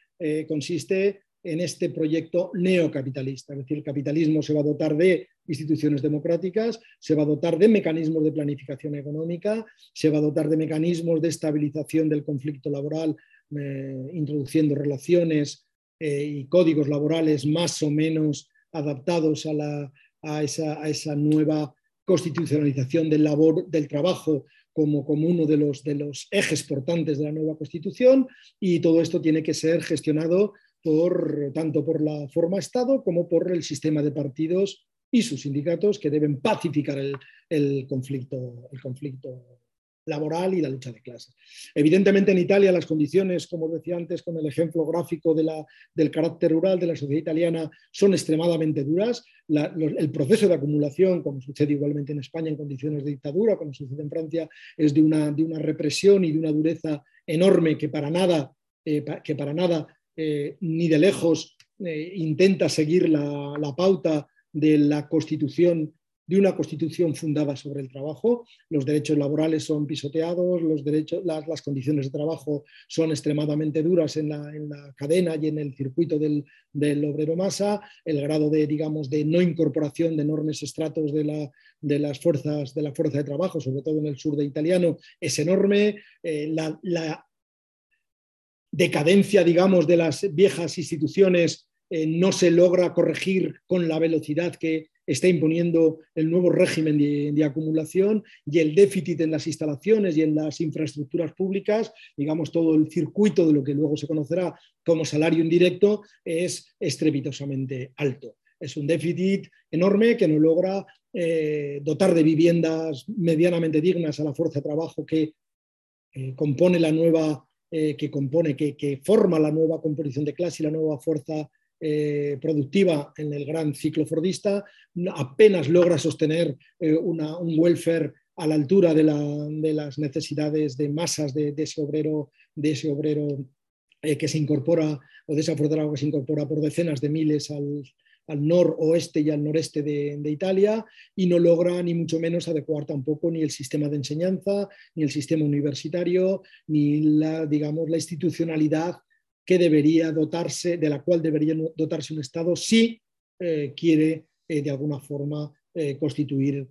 consiste en este proyecto neocapitalista. Es decir, el capitalismo se va a dotar de instituciones democráticas, se va a dotar de mecanismos de planificación económica, se va a dotar de mecanismos de estabilización del conflicto laboral, eh, introduciendo relaciones eh, y códigos laborales más o menos adaptados a, esa, nueva constitucionalización del, labor, del trabajo como, como uno de los, de los ejes portantes de la nueva constitución y todo esto tiene que ser gestionado por, tanto por la forma Estado como por el sistema de partidos y sus sindicatos que deben pacificar el, conflicto, el conflicto laboral y la lucha de clases. Evidentemente en Italia las condiciones, como decía antes con el ejemplo gráfico de la, del carácter rural de la sociedad italiana, son extremadamente duras. el proceso de acumulación, como sucede igualmente en España en condiciones de dictadura, como sucede en Francia, es de una, de una represión y de una dureza enorme que para nada, eh, que para nada eh, ni de lejos eh, intenta seguir la, pauta de la constitución de una constitución fundada sobre el trabajo. Los derechos laborales son pisoteados, los derechos, las, condiciones de trabajo son extremadamente duras en la, cadena y en el circuito del, obrero masa. El grado de, digamos, de no incorporación de enormes estratos de, de, las fuerzas, de la fuerza de trabajo, sobre todo en el sur de italiano, es enorme. Eh, la, decadencia, digamos, de las viejas instituciones eh, no se logra corregir con la velocidad que está imponiendo el nuevo régimen de, acumulación y el déficit en las instalaciones y en las infraestructuras públicas, digamos, todo el circuito de lo que luego se conocerá como salario indirecto es estrepitosamente alto. Es un déficit enorme que no logra eh, dotar de viviendas medianamente dignas a la fuerza de trabajo que eh, compone la nueva, que compone, que, que, forma la nueva composición de clase y la nueva fuerza eh, productiva en el gran ciclo fordista, apenas logra sostener eh, un welfare a la altura de, las necesidades de masas de, ese obrero, de ese obrero eh, que se incorpora o de esa que se incorpora por decenas de miles al, noroeste y al noreste de, Italia y no logra ni mucho menos adecuar tampoco ni el sistema de enseñanza, ni el sistema universitario, ni la, digamos, la institucionalidad que debería dotarse, de la cual debería dotarse un Estado si eh, quiere eh, de alguna forma eh, constituir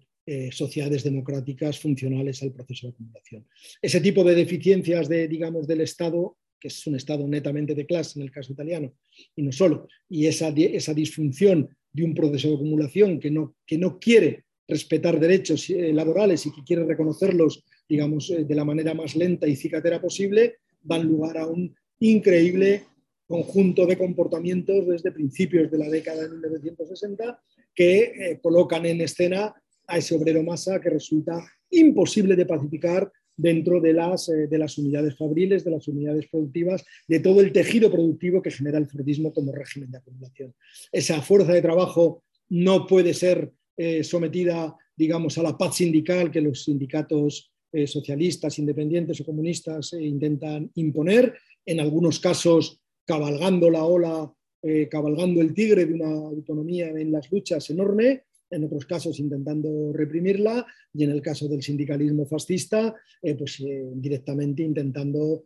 sociedades democráticas funcionales al proceso de acumulación. Ese tipo de deficiencias de, digamos, del Estado, que es un Estado netamente de clase en el caso italiano, y no solo, y esa, esa disfunción de un proceso de acumulación que no, que no quiere respetar derechos laborales y que quiere reconocerlos, digamos, de la manera más lenta y cicatera posible, dan lugar a un increíble conjunto de comportamientos desde principios de la década de 1960 que eh, colocan en escena a ese obrero masa que resulta imposible de pacificar dentro de las, eh, de las unidades fabriles, de las unidades productivas, de todo el tejido productivo que genera el fordismo como régimen de acumulación. Esa fuerza de trabajo no puede ser eh, sometida, digamos, a la paz sindical que los sindicatos socialistas, independientes o comunistas intentan imponer, en algunos casos cabalgando la ola, eh, cabalgando el tigre de una autonomía en las luchas enorme, en otros casos intentando reprimirla y en el caso del sindicalismo fascista, eh, pues eh, directamente intentando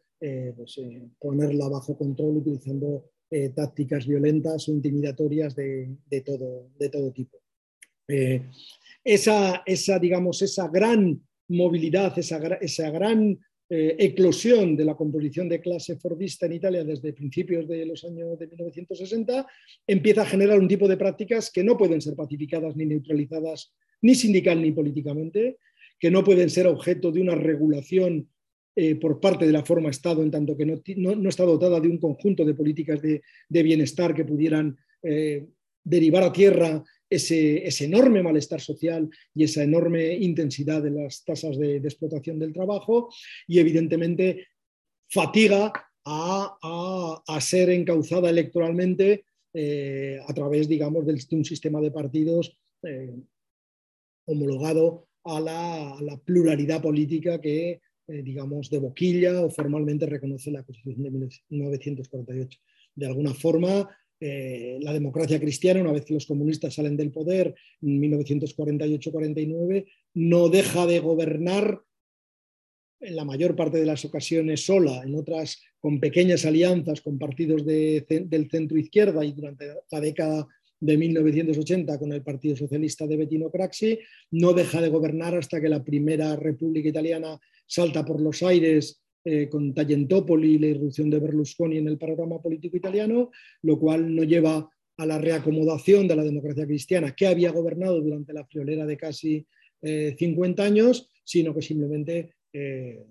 pues, ponerla bajo control utilizando tácticas violentas o intimidatorias de, todo, de todo, tipo. esa, esa, digamos, esa gran movilidad, esa, esa gran eh, eclosión de la composición de clase fordista en Italia desde principios de los años de 1960, empieza a generar un tipo de prácticas que no pueden ser pacificadas ni neutralizadas ni sindical ni políticamente, que no pueden ser objeto de una regulación eh, por parte de la forma Estado, en tanto que no, está dotada de un conjunto de políticas de, bienestar que pudieran eh, derivar a tierra ese, enorme malestar social y esa enorme intensidad de las tasas de, explotación del trabajo y evidentemente fatiga a, ser encauzada electoralmente eh, a través, digamos, de un sistema de partidos eh, homologado a la, pluralidad política que, eh, digamos, de boquilla o formalmente reconoce la Constitución de 1948. De alguna forma, eh, la democracia cristiana, una vez que los comunistas salen del poder en 1948-49, no deja de gobernar en la mayor parte de las ocasiones sola, en otras con pequeñas alianzas con partidos del centro izquierda y durante la década de 1980 con el Partido Socialista de Bettino Craxi, no deja de gobernar hasta que la primera República Italiana salta por los aires eh, con Tallentopoli y la irrupción de Berlusconi en el panorama político italiano, lo cual no lleva a la reacomodación de la democracia cristiana que había gobernado durante la friolera de casi 50 eh, años, sino que simplemente eh,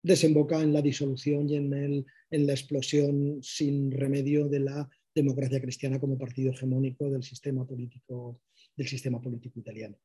desemboca en la disolución y en, la explosión sin remedio de la democracia cristiana como partido hegemónico del sistema político, del sistema político italiano.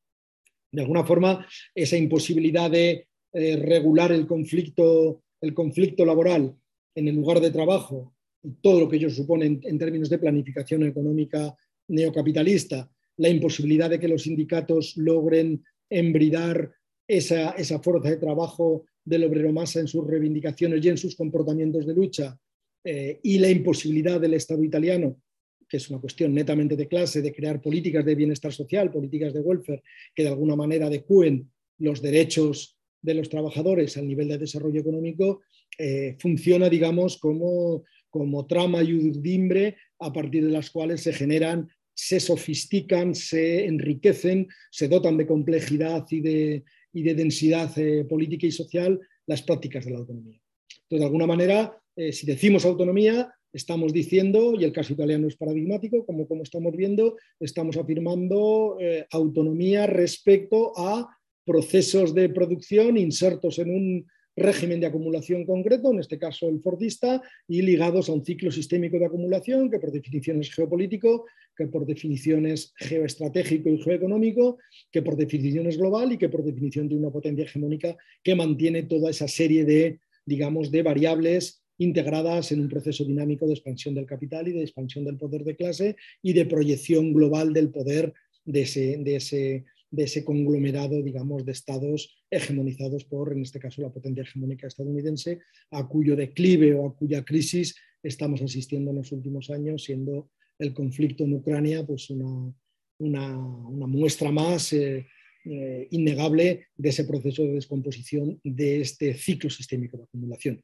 De alguna forma, esa imposibilidad de regular el conflicto el conflicto laboral en el lugar de trabajo y todo lo que ello supone en, términos de planificación económica neocapitalista, la imposibilidad de que los sindicatos logren embridar esa, fuerza de trabajo del obrero masa en sus reivindicaciones y en sus comportamientos de lucha, eh, y la imposibilidad del Estado italiano, que es una cuestión netamente de clase, de crear políticas de bienestar social, políticas de welfare, que de alguna manera adecúen los derechos de los trabajadores al nivel de desarrollo económico eh, funciona, digamos, como, como trama y urdimbre a partir de las cuales se generan, se sofistican, se enriquecen, se dotan de complejidad y de, y de densidad eh, política y social las prácticas de la autonomía. Entonces, de alguna manera, eh, si decimos autonomía, estamos diciendo, y el caso italiano es paradigmático, como, como estamos viendo, estamos afirmando autonomía respecto a procesos de producción insertos en un régimen de acumulación concreto, en este caso el fordista, y ligados a un ciclo sistémico de acumulación que por definición es geopolítico, que por definición es geoestratégico y geoeconómico, que por definición es global y que por definición tiene una potencia hegemónica que mantiene toda esa serie de, digamos, de variables integradas en un proceso dinámico de expansión del capital y de expansión del poder de clase y de proyección global del poder de ese, de ese, de ese conglomerado, digamos, de estados hegemonizados por, en este caso, la potencia hegemónica estadounidense, a cuyo declive o a cuya crisis estamos asistiendo en los últimos años, siendo el conflicto en Ucrania pues una, una, muestra más eh, eh, innegable de ese proceso de descomposición de este ciclo sistémico de acumulación.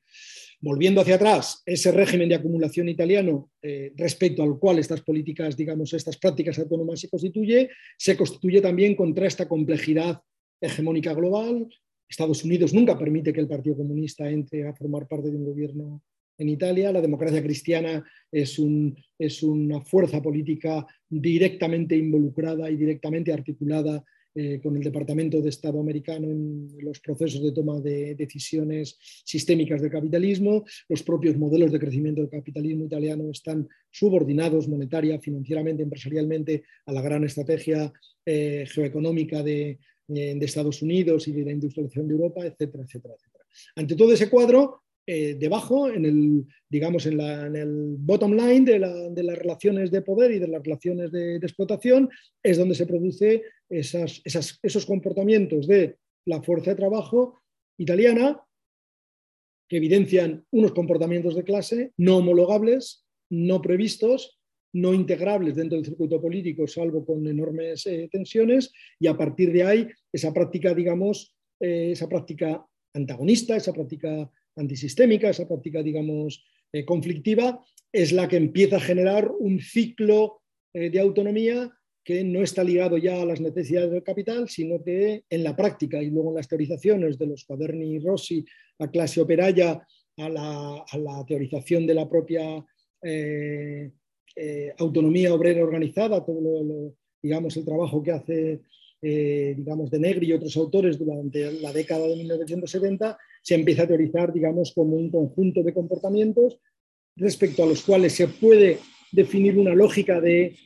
Volviendo hacia atrás, ese régimen de acumulación italiano eh, respecto al cual estas políticas, digamos, estas prácticas autónomas se constituye, se constituye también contra esta complejidad hegemónica global. Estados Unidos nunca permite que el Partido Comunista entre a formar parte de un gobierno en Italia. La democracia cristiana es, un, es una fuerza política directamente involucrada y directamente articulada eh, con el Departamento de Estado americano en los procesos de toma de decisiones sistémicas del capitalismo. Los propios modelos de crecimiento del capitalismo italiano están subordinados monetaria, financieramente, empresarialmente a la gran estrategia eh, geoeconómica de, eh, de, Estados Unidos y de la industrialización de Europa, etcétera, etcétera, etcétera. Ante todo ese cuadro, eh, debajo, en el, digamos, en, el bottom line de, las relaciones de poder y de las relaciones de, explotación, es donde se produce esos comportamientos de la fuerza de trabajo italiana que evidencian unos comportamientos de clase no homologables, no previstos, no integrables dentro del circuito político, salvo con enormes eh, tensiones, y a partir de ahí esa práctica, digamos, eh, esa práctica antagonista, esa práctica antisistémica, esa práctica, digamos, eh, conflictiva, es la que empieza a generar un ciclo eh, de autonomía que no está ligado ya a las necesidades del capital, sino que en la práctica y luego en las teorizaciones de los Paderni y Rossi, a clase operaria, a la, teorización de la propia eh, autonomía obrera organizada, todo digamos, el trabajo que hace digamos, de Negri y otros autores durante la década de 1970, se empieza a teorizar, digamos, como un conjunto de comportamientos respecto a los cuales se puede definir una lógica de,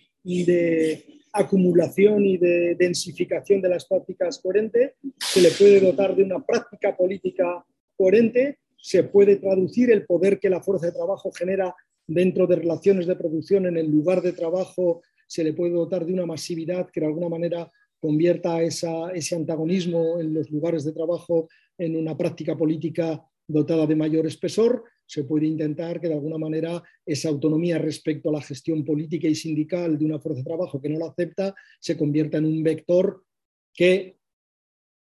acumulación y de densificación de las prácticas coherente, se le puede dotar de una práctica política coherente, se puede traducir el poder que la fuerza de trabajo genera dentro de relaciones de producción en el lugar de trabajo, se le puede dotar de una masividad que de alguna manera convierta ese antagonismo en los lugares de trabajo en una práctica política dotada de mayor espesor, se puede intentar que de alguna manera esa autonomía respecto a la gestión política y sindical de una fuerza de trabajo que no la acepta se convierta en un vector que,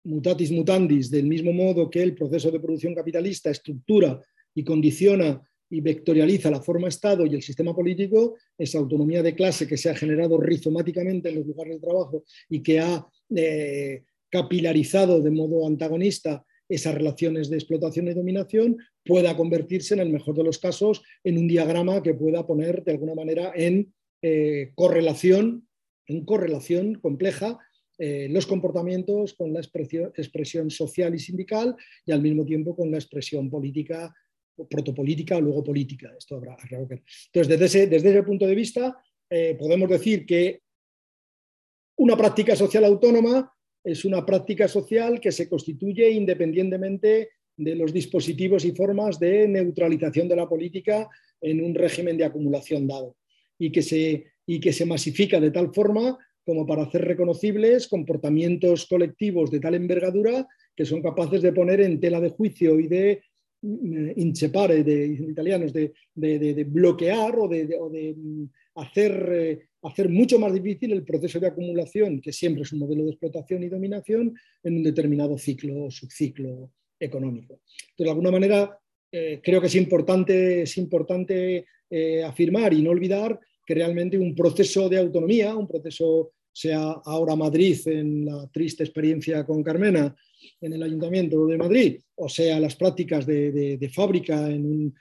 mutatis mutandis, del mismo modo que el proceso de producción capitalista estructura y condiciona y vectorializa la forma Estado y el sistema político, esa autonomía de clase que se ha generado rizomáticamente en los lugares de trabajo y que ha eh, capilarizado de modo antagonista esas relaciones de explotación y dominación pueda convertirse en el mejor de los casos en un diagrama que pueda poner de alguna manera en eh, correlación, en correlación compleja eh, los comportamientos con la expresión, social y sindical y al mismo tiempo con la expresión política, protopolítica o luego política. Esto habrá, Entonces, desde ese, desde ese punto de vista, eh, podemos decir que una práctica social autónoma es una práctica social que se constituye independientemente de los dispositivos y formas de neutralización de la política en un régimen de acumulación dado y que se, y que se masifica de tal forma como para hacer reconocibles comportamientos colectivos de tal envergadura que son capaces de poner en tela de juicio y de mm, incepare de italianos, de, bloquear o de, mm, hacer eh, hacer mucho más difícil el proceso de acumulación, que siempre es un modelo de explotación y dominación, en un determinado ciclo o subciclo económico. de alguna manera, eh, creo que es importante, es importante eh, afirmar y no olvidar que realmente un proceso de autonomía, un proceso, sea ahora Madrid en la triste experiencia con Carmena, en el Ayuntamiento de Madrid, o sea, las prácticas de, fábrica en,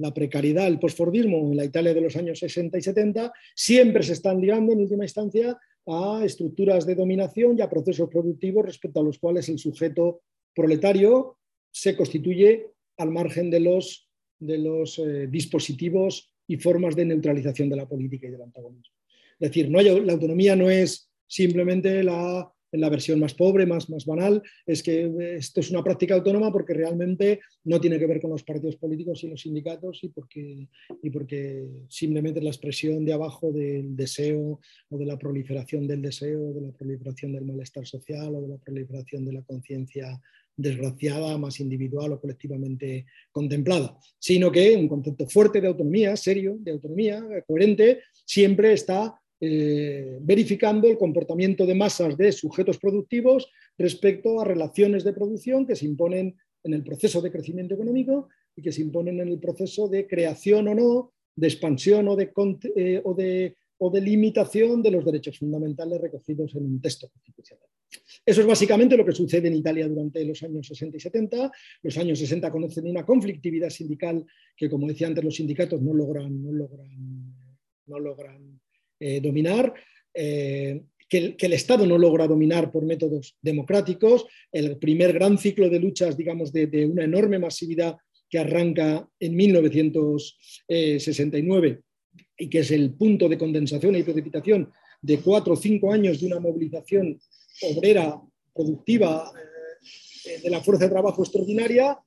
la precariedad, el postfordismo en la Italia de los años 60 y 70, siempre se están ligando en última instancia a estructuras de dominación y a procesos productivos respecto a los cuales el sujeto proletario se constituye al margen de los, de los eh, dispositivos y formas de neutralización de la política y del antagonismo. Es decir, no la autonomía no es simplemente la, la versión más pobre, más, más banal, es que esto es una práctica autónoma porque realmente no tiene que ver con los partidos políticos y los sindicatos y porque, y porque simplemente es la expresión de abajo del deseo o de la proliferación del deseo, de la proliferación del malestar social o de la proliferación de la conciencia desgraciada, más individual o colectivamente contemplada, sino que un concepto fuerte de autonomía, serio, de autonomía, coherente, siempre está eh, verificando el comportamiento de masas de sujetos productivos respecto a relaciones de producción que se imponen en el proceso de crecimiento económico y que se imponen en el proceso de creación o no, de expansión o de, eh, o de, o de limitación de los derechos fundamentales recogidos en un texto constitucional. Eso es básicamente lo que sucede en Italia durante los años 60 y 70. Los años 60 conocen una conflictividad sindical que, como decía antes, los sindicatos no logran, no logran, no logran eh, dominar, eh, que, el, Estado no logra dominar por métodos democráticos. El primer gran ciclo de luchas, digamos, de, una enorme masividad que arranca en 1969 y que es el punto de condensación y precipitación de cuatro o cinco años de una movilización obrera, productiva, eh, de la fuerza de trabajo extraordinaria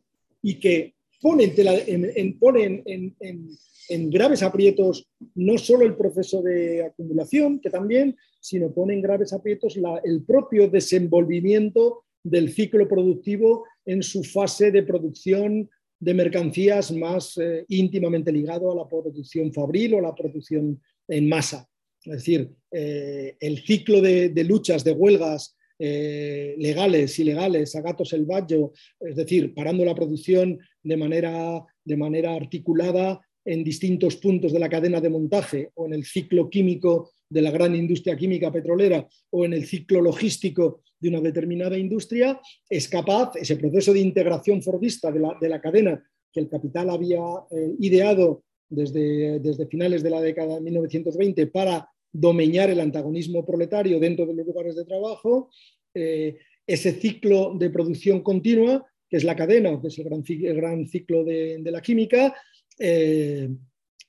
y que pone en, en, graves aprietos no solo el proceso de acumulación, que también, sino pone en graves aprietos el propio desenvolvimiento del ciclo productivo en su fase de producción de mercancías más eh, íntimamente ligado a la producción fabril o la producción en masa. Es decir, eh, el ciclo de, luchas, de huelgas eh, legales, ilegales, a gato selvaggio, es decir, parando la producción de manera, de manera articulada en distintos puntos de la cadena de montaje o en el ciclo químico de la gran industria química petrolera o en el ciclo logístico de una determinada industria, es capaz, ese proceso de integración fordista de la, de la cadena que el capital había eh, ideado desde, desde, finales de la década de 1920 para domeñar el antagonismo proletario dentro de los lugares de trabajo, eh, ese ciclo de producción continua que es la cadena, que es el gran, ciclo de, la química, eh,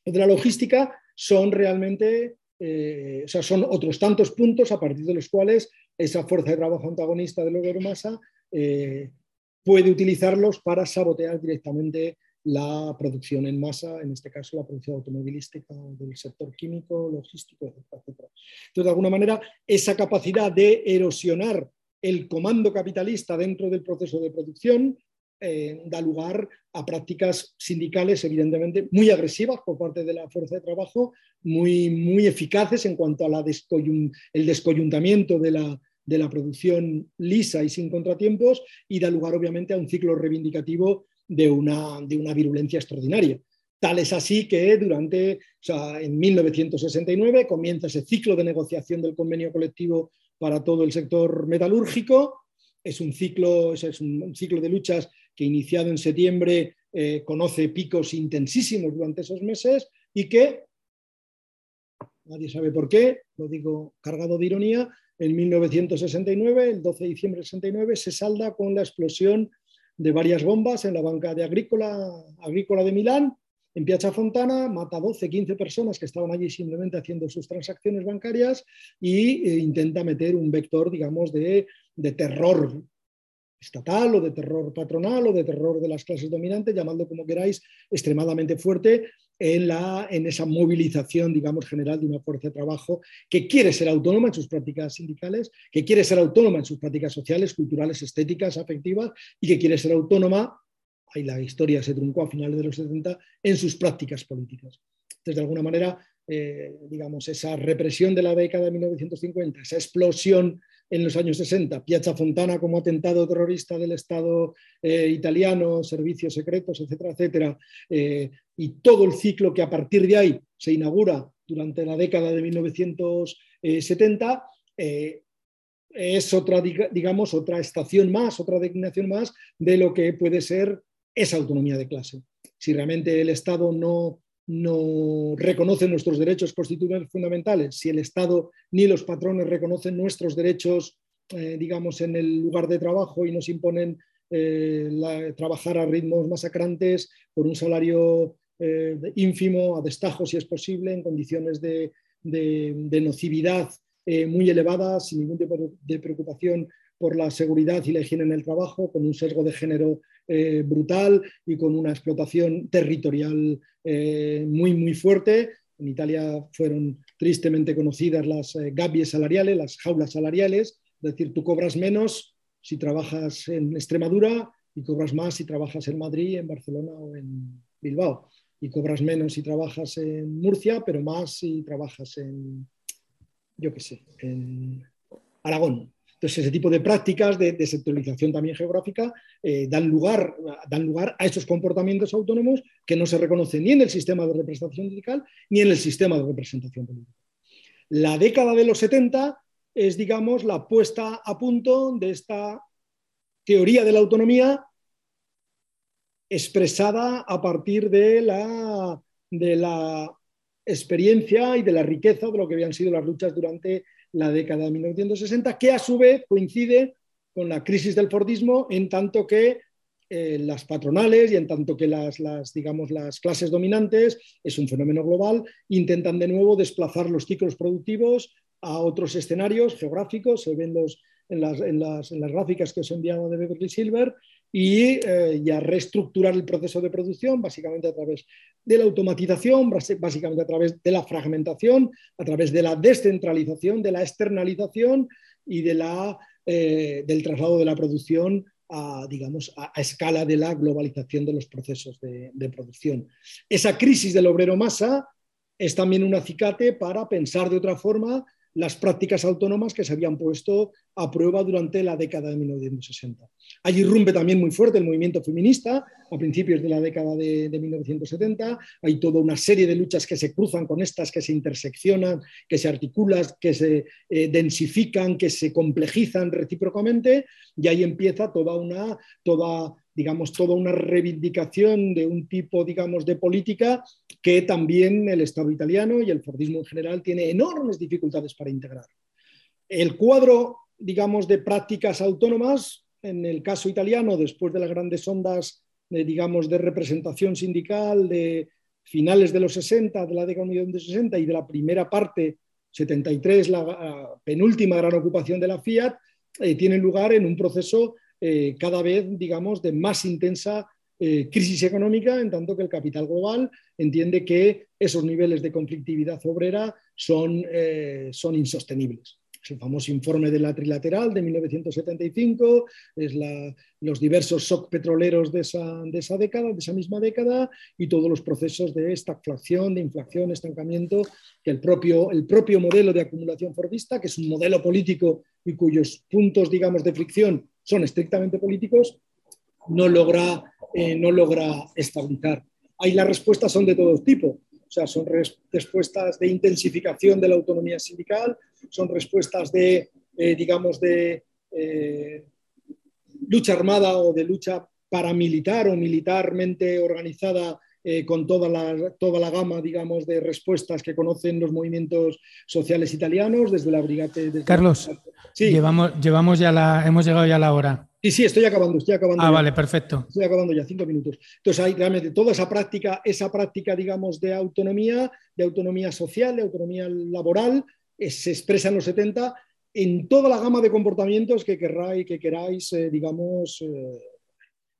de la logística, son realmente, eh, o sea, son otros tantos puntos a partir de los cuales esa fuerza de trabajo antagonista oro masa eh, puede utilizarlos para sabotear directamente la producción en masa, en este caso la producción automovilística del sector químico, logístico, etc. Entonces, de alguna manera, esa capacidad de erosionar el comando capitalista dentro del proceso de producción eh, da lugar a prácticas sindicales, evidentemente, muy agresivas por parte de la fuerza de trabajo, muy, muy eficaces en cuanto al el descoyuntamiento de la, de la producción lisa y sin contratiempos, y da lugar, obviamente, a un ciclo reivindicativo de una, de una virulencia extraordinaria. Tal es así que durante, en 1969 comienza ese ciclo de negociación del convenio colectivo para todo el sector metalúrgico. Es un ciclo, es un ciclo de luchas que iniciado en septiembre eh, conoce picos intensísimos durante esos meses y que, nadie sabe por qué, lo digo cargado de ironía, en 1969, el 12 de diciembre de 69, se salda con la explosión de varias bombas en la banca de agrícola, agrícola de Milán, en Piazza Fontana mata 12, 15 personas que estaban allí simplemente haciendo sus transacciones bancarias eh, intenta meter un vector, digamos, de, terror estatal o de terror patronal o de terror de las clases dominantes, llamadlo como queráis, extremadamente fuerte en, la, en esa movilización, digamos, general de una fuerza de trabajo que quiere ser autónoma en sus prácticas sindicales, que quiere ser autónoma en sus prácticas sociales, culturales, estéticas, afectivas y que quiere ser autónoma y la historia se truncó a finales de los 70 en sus prácticas políticas. Entonces, de alguna manera, eh, digamos, esa represión de la década de 1950, esa explosión en los años 60, Piazza Fontana como atentado terrorista del Estado eh, italiano, servicios secretos, etcétera, etcétera, eh, y todo el ciclo que a partir de ahí se inaugura durante la década de 1970, es otra, digamos, otra estación más, otra declinación más de lo que puede ser esa autonomía de clase. Si realmente el Estado no, no reconoce nuestros derechos constitucionales fundamentales, si el Estado ni los patrones reconocen nuestros derechos, eh, digamos, en el lugar de trabajo y nos imponen eh, trabajar a ritmos masacrantes por un salario eh, ínfimo, a destajo si es posible, en condiciones de, de nocividad muy elevadas, sin ningún tipo de preocupación por la seguridad y la higiene en el trabajo, con un sesgo de género eh, brutal y con una explotación territorial eh, muy, muy fuerte. En Italia fueron tristemente conocidas las eh, salariales, las jaulas salariales, es decir, tú cobras menos si trabajas en Extremadura y cobras más si trabajas en Madrid, en Barcelona o en Bilbao. Y cobras menos si trabajas en Murcia, pero más si trabajas en, yo qué sé, en Aragón. Entonces, ese tipo de prácticas de descentralización también geográfica eh, dan, lugar, dan lugar a esos comportamientos autónomos que no se reconocen ni en el sistema de representación sindical ni en el sistema de representación política. La década de los 70 es, digamos, la puesta a punto de esta teoría de la autonomía expresada a partir de la, de la experiencia y de la riqueza de lo que habían sido las luchas durante la década de 1960, que a su vez coincide con la crisis del Fordismo en tanto que eh, las patronales y en tanto que las, digamos, las clases dominantes, es un fenómeno global, intentan de nuevo desplazar los ciclos productivos a otros escenarios geográficos, se ven los, en, las, en, las, en las gráficas que os he enviado de Beverly Silver, y, eh, reestructurar el proceso de producción, básicamente a través de la automatización, básicamente a través de la fragmentación, a través de la descentralización, de la externalización y de la, eh, del traslado de la producción a, digamos, a, escala de la globalización de los procesos de, de producción. Esa crisis del obrero masa es también un acicate para pensar de otra forma las prácticas autónomas que se habían puesto a prueba durante la década de 1960. Allí irrumpe también muy fuerte el movimiento feminista a principios de la década de, 1970. Hay toda una serie de luchas que se cruzan con estas, que se interseccionan, que se articulan, que se eh, densifican, que se complejizan recíprocamente y ahí empieza toda una, toda, digamos, toda una reivindicación de un tipo, digamos, de política que también el Estado italiano y el Fordismo en general tiene enormes dificultades para integrar. El cuadro, digamos, de prácticas autónomas, en el caso italiano, después de las grandes ondas, de, digamos, de representación sindical de finales de los 60, de la década de 60 y de la primera parte, 73, la penúltima gran ocupación de la Fiat, eh, tienen lugar en un proceso eh, cada vez, digamos, de más intensa eh, crisis económica, en tanto que el capital global entiende que esos niveles de conflictividad obrera son, eh, son insostenibles. Es el famoso informe de la trilateral de 1975, es los diversos shock petroleros de esa, de esa, década, de esa misma década, y todos los procesos de estagflación, de inflación, estancamiento, que el propio, el propio modelo de acumulación fordista, que es un modelo político y cuyos puntos, digamos, de fricción son estrictamente políticos, no logra, eh, no logra estabilizar. Ahí las respuestas son de todo tipo. O sea, son respuestas de intensificación de la autonomía sindical, son respuestas de, eh, digamos, de eh, lucha armada o de lucha paramilitar o militarmente organizada con toda la, toda la gama, digamos, de respuestas que conocen los movimientos sociales italianos, desde la brigate... Carlos, Llevamos, llevamos ya la, hemos llegado ya a la hora. Sí, sí, estoy acabando, estoy acabando. Ah, vale, perfecto. Estoy acabando ya, cinco minutos. Entonces, hay realmente toda esa práctica, esa práctica, digamos, de autonomía, de autonomía social, de autonomía laboral, eh, se expresa en los 70 en toda la gama de comportamientos que queráis, que queráis eh, digamos, eh,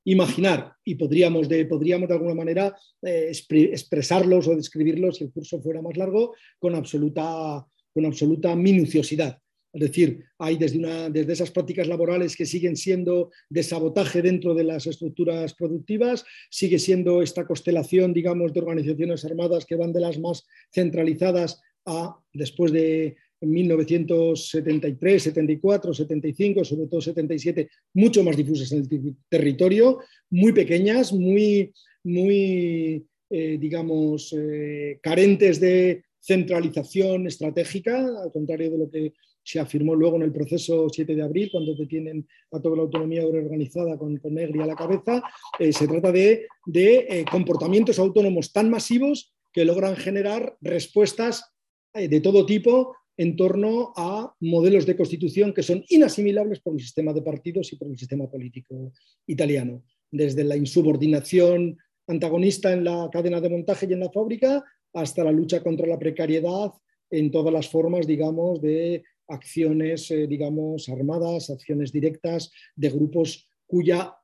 imaginar. Y podríamos de, podríamos de alguna manera expresarlos o describirlos, si el curso fuera más largo, con absoluta, con absoluta minuciosidad. Es decir, hay desde, una, desde esas prácticas laborales que siguen siendo de sabotaje dentro de las estructuras productivas, sigue siendo esta constelación, digamos, de organizaciones armadas que van de las más centralizadas a, después de 1973, 74, 75, sobre todo 77, mucho más difusas en el territorio, muy pequeñas, muy, muy eh, digamos, eh, carentes de centralización estratégica, al contrario de lo que se afirmó luego en el proceso 7 de abril, cuando detienen a toda la autonomía organizada con, con Negri a la cabeza, eh, se trata de, de comportamientos autónomos tan masivos que logran generar respuestas de todo tipo en torno a modelos de constitución que son inasimilables por el sistema de partidos y por el sistema político italiano, desde la insubordinación antagonista en la cadena de montaje y en la fábrica hasta la lucha contra la precariedad en todas las formas, digamos, de acciones, eh, digamos, armadas, acciones directas de grupos cuya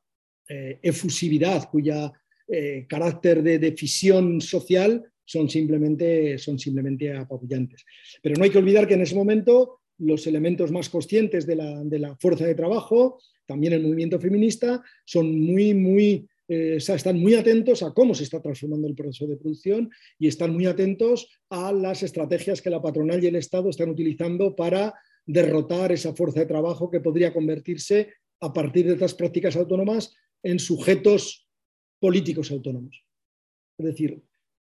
eh, efusividad, cuya eh, carácter de, de fisión social son simplemente, son simplemente apabullantes. Pero no hay que olvidar que en ese momento los elementos más conscientes de la, fuerza de trabajo, también el movimiento feminista, son muy, muy, eh, están muy atentos a cómo se está transformando el proceso de producción y están muy atentos a las estrategias que la patronal y el Estado están utilizando para derrotar esa fuerza de trabajo que podría convertirse a partir de estas prácticas autónomas en sujetos políticos autónomos. Es decir,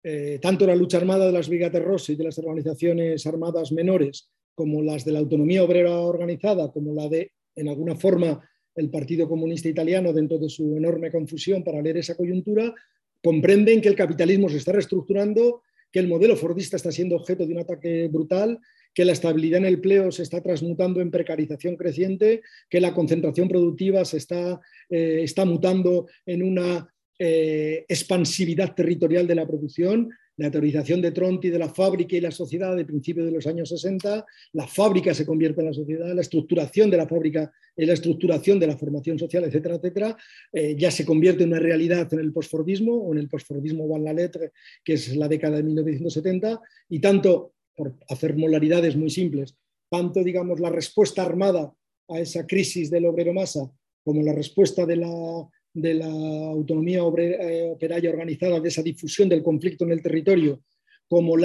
eh, tanto la lucha armada de las Brigadas Rosse y de las organizaciones armadas menores, como las de la autonomía obrera organizada, como la de, en alguna forma, el Partido Comunista Italiano, dentro de su enorme confusión para leer esa coyuntura, comprenden que el capitalismo se está reestructurando, que el modelo fordista está siendo objeto de un ataque brutal, que la estabilidad en el empleo se está transmutando en precarización creciente, que la concentración productiva se está, eh, está mutando en una eh, expansividad territorial de la producción, la teorización de Tronti de la fábrica y la sociedad de principios de los años 60, la fábrica se convierte en la sociedad, la estructuración de la fábrica la estructuración de la formación social, etcétera, etcétera, eh, ya se convierte en una realidad en el postfordismo o en el postfordismo van la letra, que es la década de 1970, y tanto, por hacer molaridades muy simples, tanto, digamos, la respuesta armada a esa crisis del obrero masa como la respuesta de la de la autonomía eh, operaria organizada, de esa difusión del conflicto en el territorio, como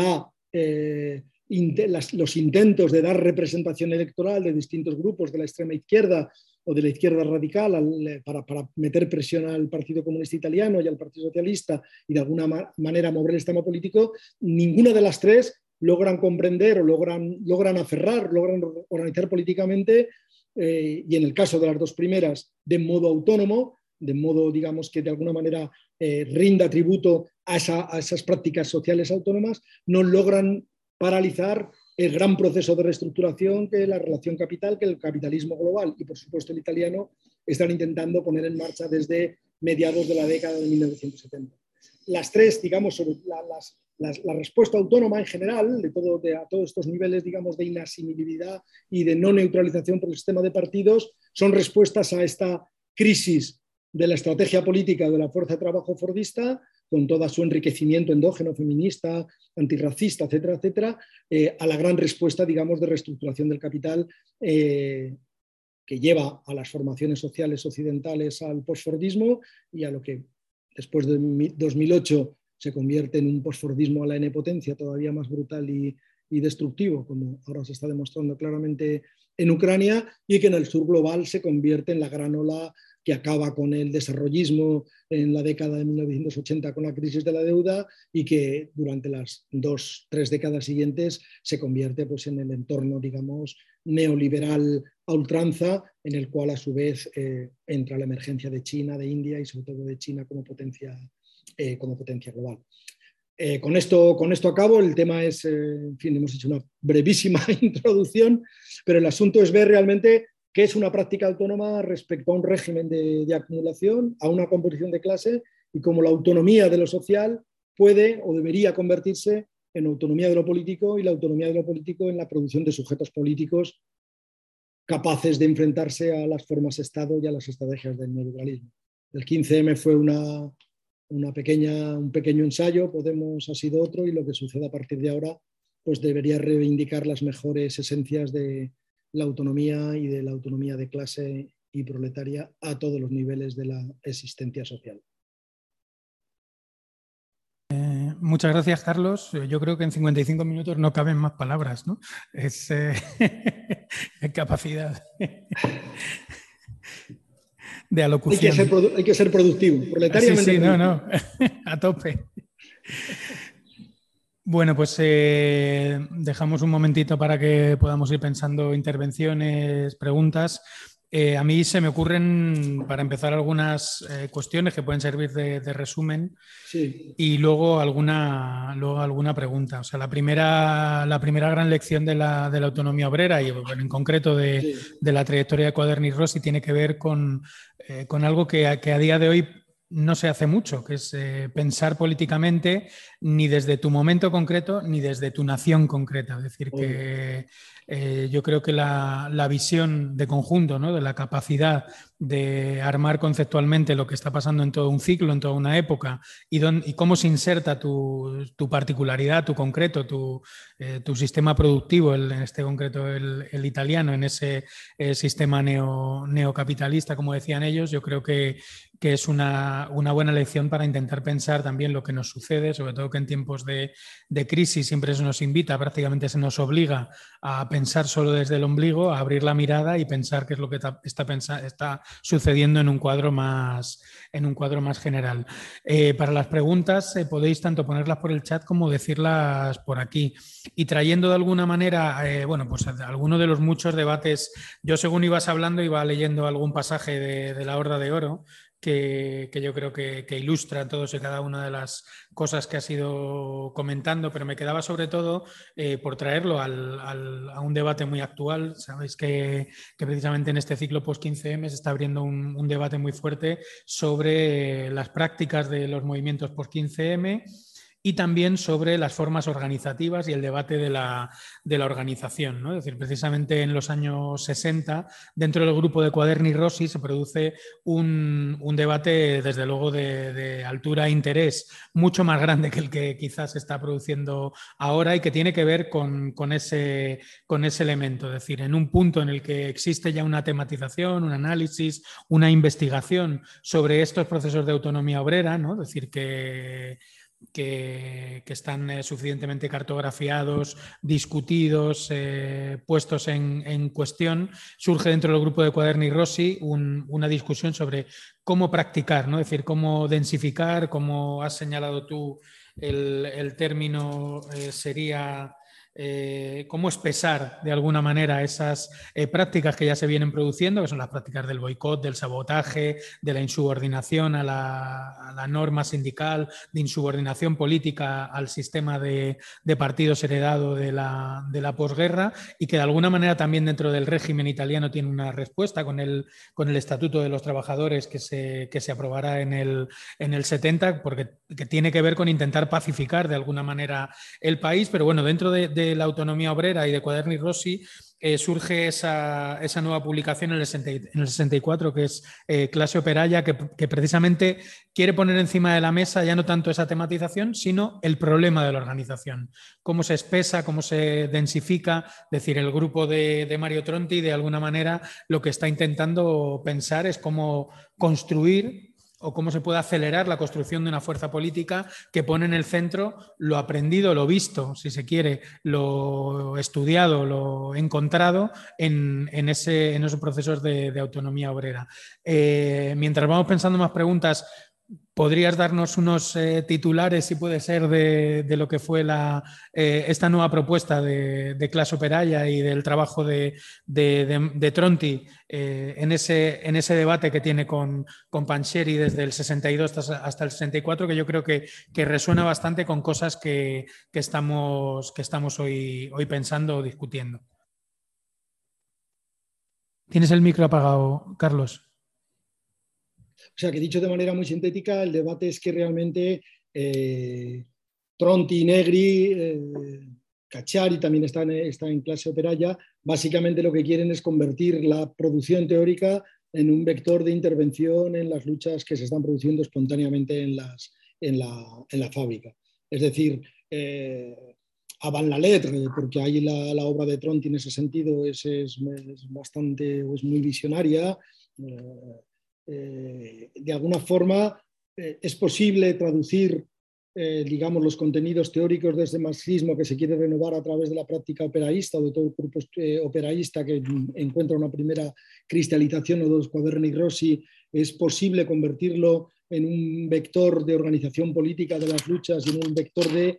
eh, los intentos de dar representación electoral de distintos grupos de la extrema izquierda o de la izquierda radical eh, para, meter presión al Partido Comunista Italiano y al Partido Socialista y de alguna manera mover el sistema político, ninguna de las tres logran comprender o logran, logran aferrar, logran organizar políticamente, y en el caso de las dos primeras, de modo autónomo, de modo, digamos, que de alguna manera eh, rinda tributo a, esas prácticas sociales autónomas, no logran paralizar el gran proceso de reestructuración que la relación capital, que el capitalismo global y, por supuesto, el italiano están intentando poner en marcha desde mediados de la década de 1970. Las tres, digamos, sobre la, respuesta autónoma en general, de, todo, a todos estos niveles, digamos, de inasimilabilidad y de no neutralización por el sistema de partidos, son respuestas a esta crisis de la estrategia política de la fuerza de trabajo fordista, con todo su enriquecimiento endógeno, feminista, antirracista, etcétera, etcétera, eh, a la gran respuesta, digamos, de reestructuración del capital eh, que lleva a las formaciones sociales occidentales al postfordismo y a lo que después de 2008 se convierte en un postfordismo a la N-potencia todavía más brutal y, y destructivo, como ahora se está demostrando claramente en Ucrania, y que en el sur global se convierte en la gran ola que acaba con el desarrollismo en la década de 1980 con la crisis de la deuda y que durante las dos, tres décadas siguientes se convierte pues, en el entorno, digamos, neoliberal a ultranza, en el cual a su vez eh, entra la emergencia de China, de India y sobre todo de China como potencia, eh, como potencia global. Eh, con, esto, con esto acabo, el tema es, en fin, hemos hecho una brevísima *laughs* introducción, pero el asunto es ver realmente que es una práctica autónoma respecto a un régimen de, acumulación, a una composición de clase y cómo la autonomía de lo social puede o debería convertirse en autonomía de lo político y la autonomía de lo político en la producción de sujetos políticos capaces de enfrentarse a las formas Estado y a las estrategias del neoliberalismo. El 15M fue una pequeña, un pequeño ensayo, Podemos ha sido otro y lo que sucede a partir de ahora pues debería reivindicar las mejores esencias de, la autonomía y de la autonomía de clase y proletaria a todos los niveles de la existencia social. Eh, muchas gracias, Carlos. Yo creo que en 55 minutos no caben más palabras, ¿no? Es eh, *laughs* capacidad de alocución. Hay que ser, productivo, proletariamente. Sí, sí, no, no, *laughs* a tope. Bueno, pues eh, dejamos un momentito para que podamos ir pensando intervenciones, preguntas. Eh, a mí se me ocurren, para empezar, algunas eh, cuestiones que pueden servir de, resumen y luego alguna, luego alguna pregunta. O sea, la primera, la primera gran lección de la, autonomía obrera y en concreto de, la trayectoria de Cuaderni Rossi tiene que ver con, algo que, que, a día de hoy no se hace mucho, que es eh, pensar políticamente ni desde tu momento concreto ni desde tu nación concreta. Es decir, que eh, yo creo que la, visión de conjunto, ¿no? de la capacidad de armar conceptualmente lo que está pasando en todo un ciclo, en toda una época, y, y cómo se inserta tu, particularidad, tu concreto, tu, eh, sistema productivo, en este concreto el, italiano, en ese sistema neocapitalista, como decían ellos, yo creo que, es una, buena lección para intentar pensar también lo que nos sucede, sobre todo que en tiempos de, de crisis siempre se nos invita, prácticamente se nos obliga a pensar solo desde el ombligo, a abrir la mirada y pensar qué es lo que está, está sucediendo en un cuadro más, en un cuadro más general. Eh, para las preguntas eh, podéis tanto ponerlas por el chat como decirlas por aquí. Y trayendo de alguna manera, eh, bueno, pues alguno de los muchos debates, yo según ibas hablando iba leyendo algún pasaje de, de la Horda de Oro, que, yo creo que, ilustra todos y cada una de las cosas que has ido comentando, pero me quedaba sobre todo eh, por traerlo a un debate muy actual. Sabéis que, precisamente en este ciclo post-15M se está abriendo un, un debate muy fuerte sobre las prácticas de los movimientos post-15M y también sobre las formas organizativas y el debate de la, organización. ¿no? Es decir, precisamente en los años 60, dentro del grupo de Cuaderni Rossi, se produce un, debate, desde luego, de, altura e interés mucho más grande que el que quizás se está produciendo ahora y que tiene que ver con, ese, con ese elemento. Es decir, en un punto en el que existe ya una tematización, un análisis, una investigación sobre estos procesos de autonomía obrera, ¿no? es decir, que que, están eh, suficientemente cartografiados, discutidos, eh, puestos en, cuestión, surge dentro del grupo de Cuaderni Rossi una discusión sobre cómo practicar, ¿no? es decir, cómo densificar, como has señalado tú, el, término eh, sería eh, cómo espesar de alguna manera esas eh, prácticas que ya se vienen produciendo, que son las prácticas del boicot, del sabotaje, de la insubordinación a la, norma sindical, de insubordinación política al sistema de, partidos heredado de la, posguerra y que de alguna manera también dentro del régimen italiano tiene una respuesta con el, con el Estatuto de los Trabajadores que se, se aprobará en el, en el 70, porque que tiene que ver con intentar pacificar de alguna manera el país, pero bueno, dentro de de la autonomía obrera y de Cuaderni Rossi, eh, surge esa, nueva publicación en el, 64, que es eh, Clase Operaya, que, precisamente quiere poner encima de la mesa ya no tanto esa tematización, sino el problema de la organización. Cómo se espesa, cómo se densifica. Es decir, el grupo de, de Mario Tronti, de alguna manera, lo que está intentando pensar es cómo construir o cómo se puede acelerar la construcción de una fuerza política que pone en el centro lo aprendido, lo visto, si se quiere, lo estudiado, lo encontrado en, ese, esos procesos de, autonomía obrera. Eh, mientras vamos pensando más preguntas, ¿Podrías darnos unos eh, titulares, si puede ser, de, lo que fue la, eh, esta nueva propuesta de, de Clase Operaya y del trabajo de, Tronti eh, en, ese, en ese debate que tiene con, con Pancheri desde el 62 hasta, el 64, que yo creo que, resuena bastante con cosas que, estamos, que estamos hoy, hoy pensando o discutiendo? Tienes el micro apagado, Carlos. O sea que dicho de manera muy sintética, el debate es que realmente eh, Tronti, Negri, eh, Cachari también está en clase operaya, básicamente lo que quieren es convertir la producción teórica en un vector de intervención en las luchas que se están produciendo espontáneamente en, las, en, la, fábrica. Es decir, eh, van la letra, porque ahí la, obra de Tronti en ese sentido es, es, bastante, es muy visionaria. Eh, eh, de alguna forma eh, es posible traducir, eh, digamos, los contenidos teóricos de este marxismo que se quiere renovar a través de la práctica operaísta o de todo el grupo operaísta que encuentra una primera cristalización o dos cuaderni Rossi, es posible convertirlo en un vector de organización política de las luchas y en un vector de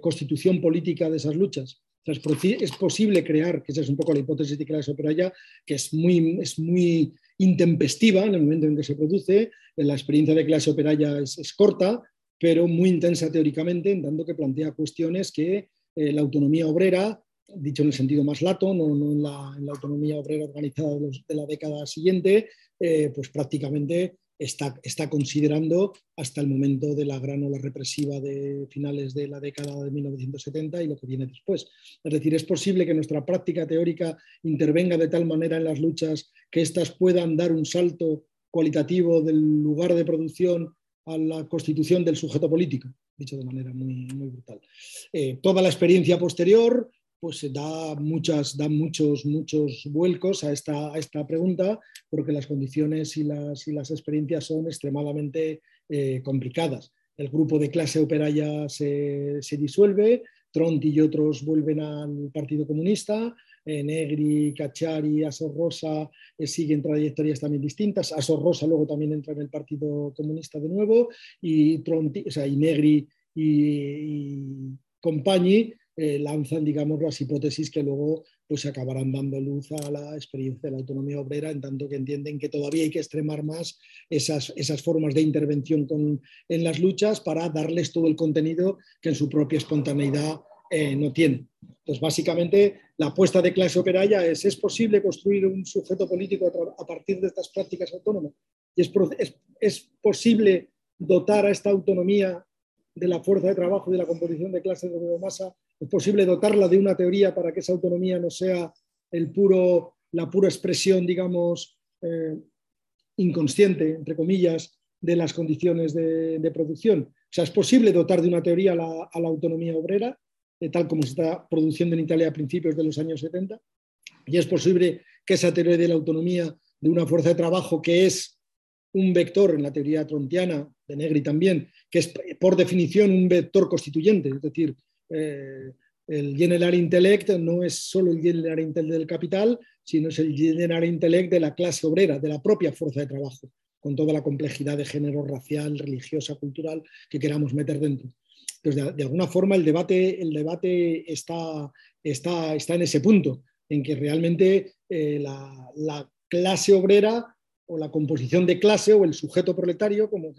constitución política de esas luchas. Es, posible crear, que esa es un poco la hipótesis de clase operaria, que es muy, es muy intempestiva en el momento en que se produce. La experiencia de clase operaria es, corta, pero muy intensa teóricamente, en tanto que plantea cuestiones que eh, la autonomía obrera, dicho en el sentido más lato, no, en, la, autonomía obrera organizada de, la década siguiente, eh, pues prácticamente está, está, considerando hasta el momento de la gran ola represiva de finales de la década de 1970 y lo que viene después. Es decir, es posible que nuestra práctica teórica intervenga de tal manera en las luchas que éstas puedan dar un salto cualitativo del lugar de producción a la constitución del sujeto político, dicho de manera muy, muy brutal. Eh, toda la experiencia posterior pues da, muchas, da muchos, muchos vuelcos a esta, a esta pregunta, porque las condiciones y las, y las experiencias son extremadamente eh, complicadas. El grupo de clase operaria se, se disuelve, Tronti y otros vuelven al Partido Comunista, eh, Negri, Cachari, Asor Rosa eh, siguen trayectorias también distintas. Asor Rosa luego también entra en el Partido Comunista de nuevo y, Tronti, o sea, y Negri y, Compagni eh, lanzan, digamos, las hipótesis que luego pues, acabarán dando luz a la experiencia de la autonomía obrera, en tanto que entienden que todavía hay que extremar más esas, esas formas de intervención con, en las luchas para darles todo el contenido que en su propia espontaneidad eh, no tiene. Entonces, básicamente, la apuesta de clase operaria es, ¿es posible construir un sujeto político a, partir de estas prácticas autónomas? ¿Y es, es, posible dotar a esta autonomía de la fuerza de trabajo y de la composición de clases de masa? ¿Es posible dotarla de una teoría para que esa autonomía no sea el puro, la pura expresión, digamos, eh, inconsciente, entre comillas, de las condiciones de, producción? O sea, ¿es posible dotar de una teoría a la autonomía obrera? tal como se está produciendo en Italia a principios de los años 70. Y es posible que esa teoría de la autonomía de una fuerza de trabajo que es un vector en la teoría trontiana, de Negri también, que es por definición un vector constituyente, es decir, eh, el general intellect no es solo el general intellect del capital, sino es el general intellect de la clase obrera, de la propia fuerza de trabajo, con toda la complejidad de género racial, religiosa, cultural que queramos meter dentro. Entonces, de, alguna forma el debate, el debate está, está, está, en ese punto, en que realmente eh, la, clase obrera o la composición de clase o el sujeto proletario, como,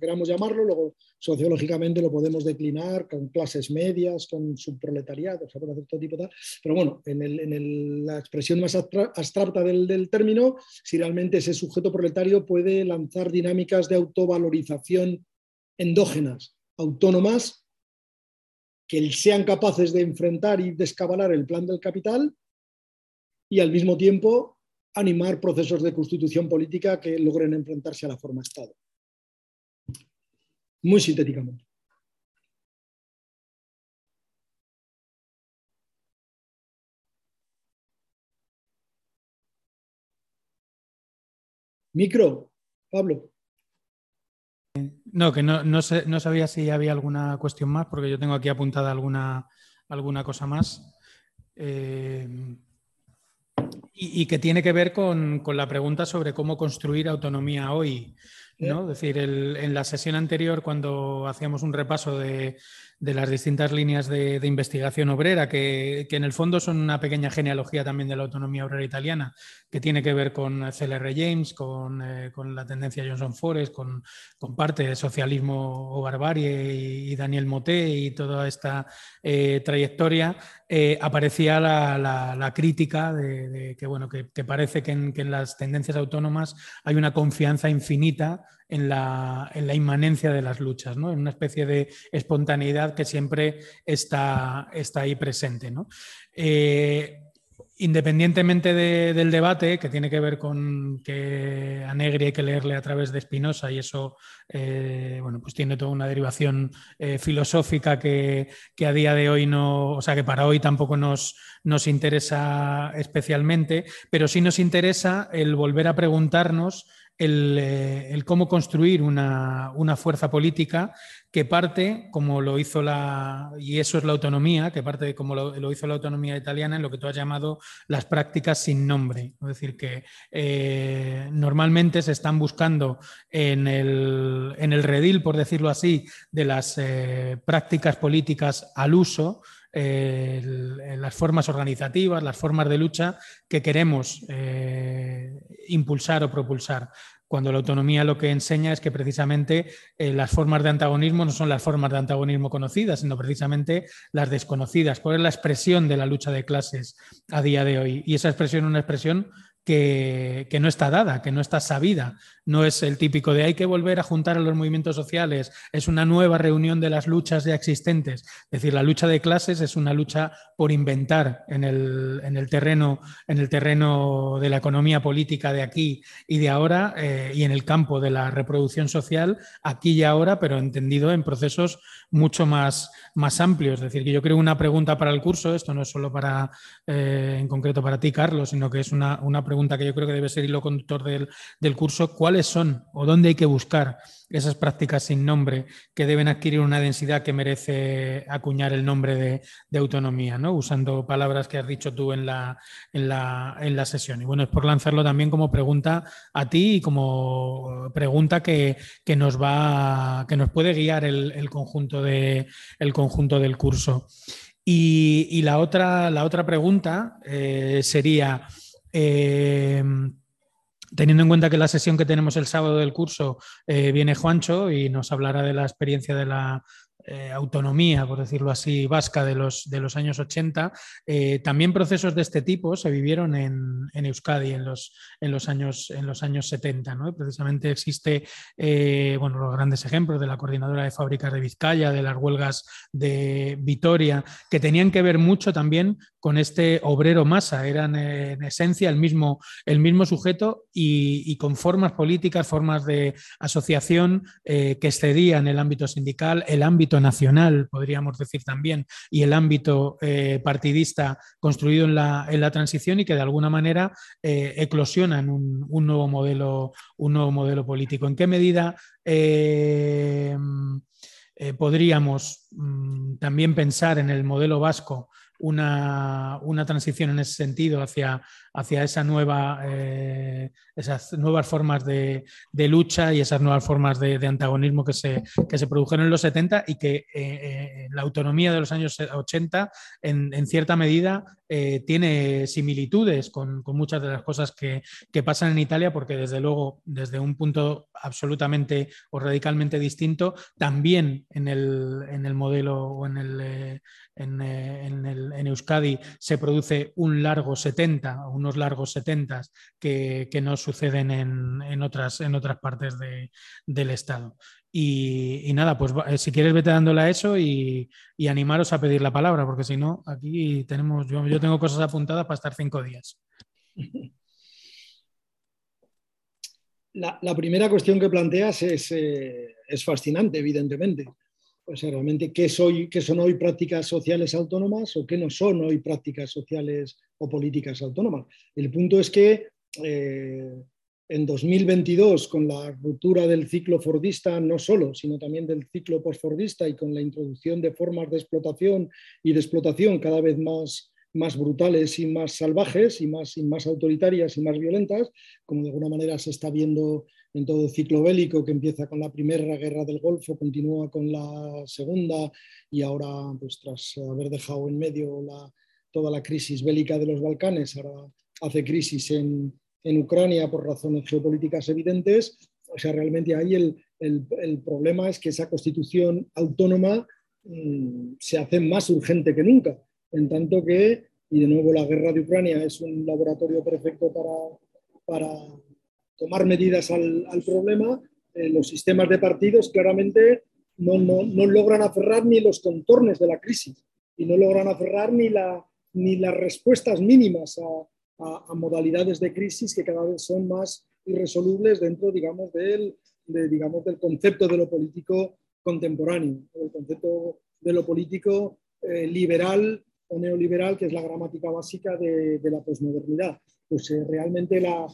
queramos llamarlo, luego sociológicamente lo podemos declinar con clases medias, con subproletariado, o todo tipo de... Pero bueno, en, la expresión más abstracta del, del, término, si realmente ese sujeto proletario puede lanzar dinámicas de autovalorización endógenas autónomas que sean capaces de enfrentar y descabalar el plan del capital y al mismo tiempo animar procesos de constitución política que logren enfrentarse a la forma Estado. Muy sintéticamente. Micro, Pablo. No, que no, no, no, sabía si había alguna cuestión más, porque yo tengo aquí apuntada alguna, alguna cosa más. Eh, y, que tiene que ver con, con, la pregunta sobre cómo construir autonomía hoy. ¿No? Es decir, en la sesión anterior, cuando hacíamos un repaso de, de las distintas líneas de, investigación obrera, que, en el fondo son una pequeña genealogía también de la autonomía obrera italiana, que tiene que ver con CLR James, con, eh, la tendencia Johnson Forest, con, parte de socialismo o barbarie y, Daniel Moté y toda esta eh, trayectoria, eh, aparecía la, crítica de, que, bueno, que, parece que en, que en las tendencias autónomas hay una confianza infinita en la, inmanencia de las luchas, ¿no? en una especie de espontaneidad que siempre está, está ahí presente. Eh, independientemente del debate, que tiene que ver con que a Negri hay que leerle a través de Spinoza y eso eh, bueno, pues tiene toda una derivación eh, filosófica que, a día de hoy no, o sea, que para hoy tampoco nos, nos interesa especialmente, pero sí nos interesa el volver a preguntarnos el, eh, cómo construir una, fuerza política que parte, como lo hizo la, y eso es la autonomía, que parte como lo, hizo la autonomía italiana en lo que tú has llamado las prácticas sin nombre. Es decir, que eh, normalmente se están buscando en el, en el, redil, por decirlo así, de las eh, prácticas políticas al uso, las formas organizativas, las formas de lucha que queremos eh, impulsar o propulsar. Cuando la autonomía lo que enseña es que precisamente eh, las formas de antagonismo no son las formas de antagonismo conocidas, sino precisamente las desconocidas. ¿Cuál es la expresión de la lucha de clases a día de hoy? Y esa expresión es una expresión que, no está dada, que no está sabida. No es el típico de hay que volver a juntar a los movimientos sociales, es una nueva reunión de las luchas ya existentes. Es decir, la lucha de clases es una lucha por inventar en el, terreno, en el terreno de la economía política de aquí y de ahora eh, y en el campo de la reproducción social aquí y ahora, pero entendido en procesos mucho más, más amplios. Es decir, que yo creo una pregunta para el curso, esto no es solo para, eh, en concreto para ti, Carlos, sino que es una, una pregunta que yo creo que debe ser hilo conductor del, del curso, ¿cuáles son o dónde hay que buscar esas prácticas sin nombre que deben adquirir una densidad que merece acuñar el nombre de, autonomía, ¿no? usando palabras que has dicho tú en la, en, la, en la, sesión. Y bueno, es por lanzarlo también como pregunta a ti y como pregunta que, nos va, que nos puede guiar el, conjunto, de, el conjunto del curso. Y, la, otra, la otra pregunta eh, sería... Eh, Teniendo en cuenta que la sesión que tenemos el sábado del curso eh, viene Juancho y nos hablará de la experiencia de la, eh, autonomía, por decirlo así, vasca de los, de los años 80, eh, también procesos de este tipo se vivieron en, Euskadi en los, en, los años, en los años 70. ¿no? Precisamente existe eh, bueno, los grandes ejemplos de la coordinadora de fábricas de Vizcaya, de las huelgas de Vitoria, que tenían que ver mucho también con este obrero masa, eran en esencia el mismo, el mismo sujeto y, con formas políticas, formas de asociación que excedían el ámbito sindical, el ámbito nacional, podríamos decir también, y el ámbito eh, partidista construido en la, en la, transición y que de alguna manera eh, eclosionan un, nuevo modelo, un nuevo modelo político. ¿En qué medida eh, podríamos mm, también pensar en el modelo vasco una, una, transición en ese sentido hacia, hacia esa nueva, eh, esas nuevas formas de, lucha y esas nuevas formas de, antagonismo que se, que se, produjeron en los 70 y que eh, eh, la autonomía de los años 80 en, cierta medida tiene similitudes con, muchas de las cosas que, pasan en Italia porque desde luego desde un punto absolutamente o radicalmente distinto también en el, en el modelo o en el, en, en, Euskadi se produce un largo 70, un unos largos 70 que, que no suceden en, otras, en otras partes del Estado. Y, nada, pues eh, si quieres vete dándole a eso y, animaros a pedir la palabra, porque si no, aquí tenemos, yo, yo tengo cosas apuntadas para estar cinco días. La, primera cuestión que planteas es, eh, es fascinante, evidentemente sea, realmente qué son hoy prácticas sociales autónomas o qué no son hoy prácticas sociales o políticas autónomas. El punto es que eh, en 2022, con la ruptura del ciclo fordista, no solo, sino también del ciclo postfordista y con la introducción de formas de explotación y de explotación cada vez más, más brutales y más salvajes y más, y más autoritarias y más violentas, como de alguna manera se está viendo en todo el ciclo bélico que empieza con la primera guerra del Golfo, continúa con la segunda y ahora, pues tras haber dejado en medio toda la crisis bélica de los Balcanes, ahora hace crisis en, Ucrania por razones geopolíticas evidentes. O sea, realmente ahí el, problema es que esa constitución autónoma mm, se hace más urgente que nunca, en tanto que, y de nuevo la guerra de Ucrania es un laboratorio perfecto para, para tomar medidas al, problema, eh, los sistemas de partidos claramente no, logran aferrar ni los contornos de la crisis y no logran aferrar ni, la, ni las respuestas mínimas a, modalidades de crisis que cada vez son más irresolubles dentro, digamos, del, digamos, del concepto de lo político contemporáneo, el concepto de lo político eh, liberal o neoliberal, que es la gramática básica de, la posmodernidad. Pues eh, realmente la,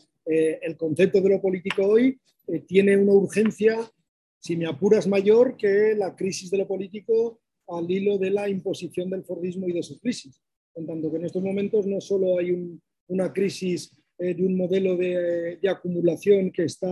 el concepto de lo político hoy tiene una urgencia, si me apuras, mayor que la crisis de lo político al hilo de la imposición del Fordismo y de sus crisis. En tanto que en estos momentos no solo hay una crisis de un modelo de, acumulación que está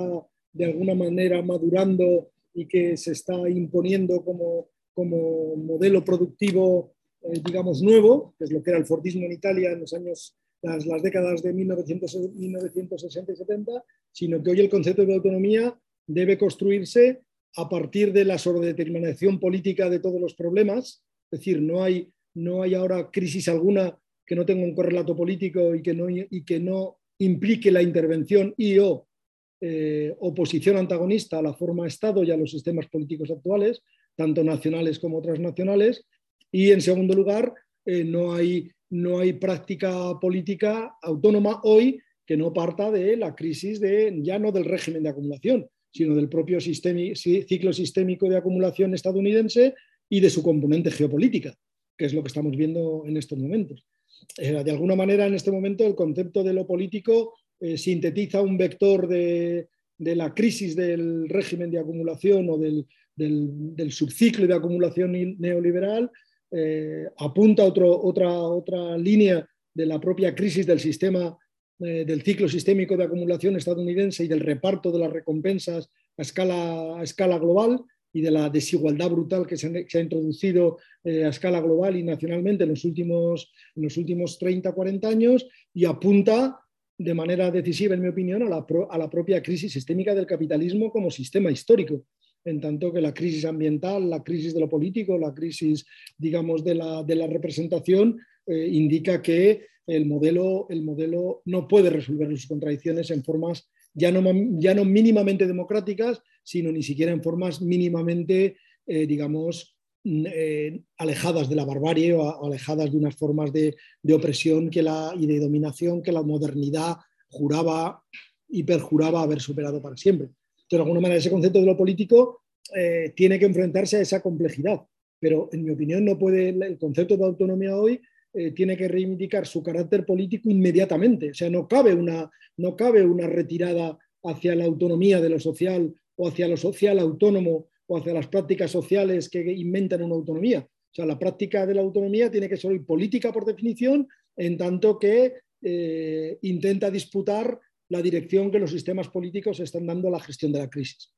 de alguna manera madurando y que se está imponiendo como, como modelo productivo, eh, digamos, nuevo, que es lo que era el Fordismo en Italia en los años, las, décadas de 1900, 1960 y 70, sino que hoy el concepto de autonomía debe construirse a partir de la sobredeterminación política de todos los problemas, es decir, no hay, no hay ahora crisis alguna que no tenga un correlato político y que no, y que no implique la intervención y o eh, oposición antagonista a la forma Estado y a los sistemas políticos actuales, tanto nacionales como transnacionales. Y en segundo lugar, eh, no, hay, no hay práctica política autónoma hoy que no parta de la crisis de, ya no del régimen de acumulación, sino del propio ciclo sistémico de acumulación estadounidense y de su componente geopolítica, que es lo que estamos viendo en estos momentos. Eh, de alguna manera, en este momento, el concepto de lo político eh, sintetiza un vector de, la crisis del régimen de acumulación o del, subciclo de acumulación neoliberal, eh, apunta otro, otra, otra línea de la propia crisis del sistema eh, del ciclo sistémico de acumulación estadounidense y del reparto de las recompensas a escala, a escala global y de la desigualdad brutal que se, ha introducido a escala global y nacionalmente en los últimos, en los últimos 30, 40 años y apunta de manera decisiva, en mi opinión, a la, propia crisis sistémica del capitalismo como sistema histórico, en tanto que la crisis ambiental, la crisis de lo político, la crisis, digamos, de la, representación, eh, indica que el modelo, el modelo no puede resolver sus contradicciones en formas ya no, ya no mínimamente democráticas, sino ni siquiera en formas mínimamente, eh, digamos, Mm, eh, alejadas de la barbarie o alejadas de unas formas de, opresión que la, y de dominación que la modernidad juraba y perjuraba haber superado para siempre. De alguna manera, ese concepto de lo político eh, tiene que enfrentarse a esa complejidad, pero en mi opinión no puede, el concepto de autonomía hoy eh, tiene que reivindicar su carácter político inmediatamente. O sea, no cabe, una, no cabe una retirada hacia la autonomía de lo social o hacia lo social autónomo o hacia las prácticas sociales que inventan una autonomía. O sea, la práctica de la autonomía tiene que ser política por definición, en tanto que eh, intenta disputar la dirección que los sistemas políticos están dando a la gestión de la crisis.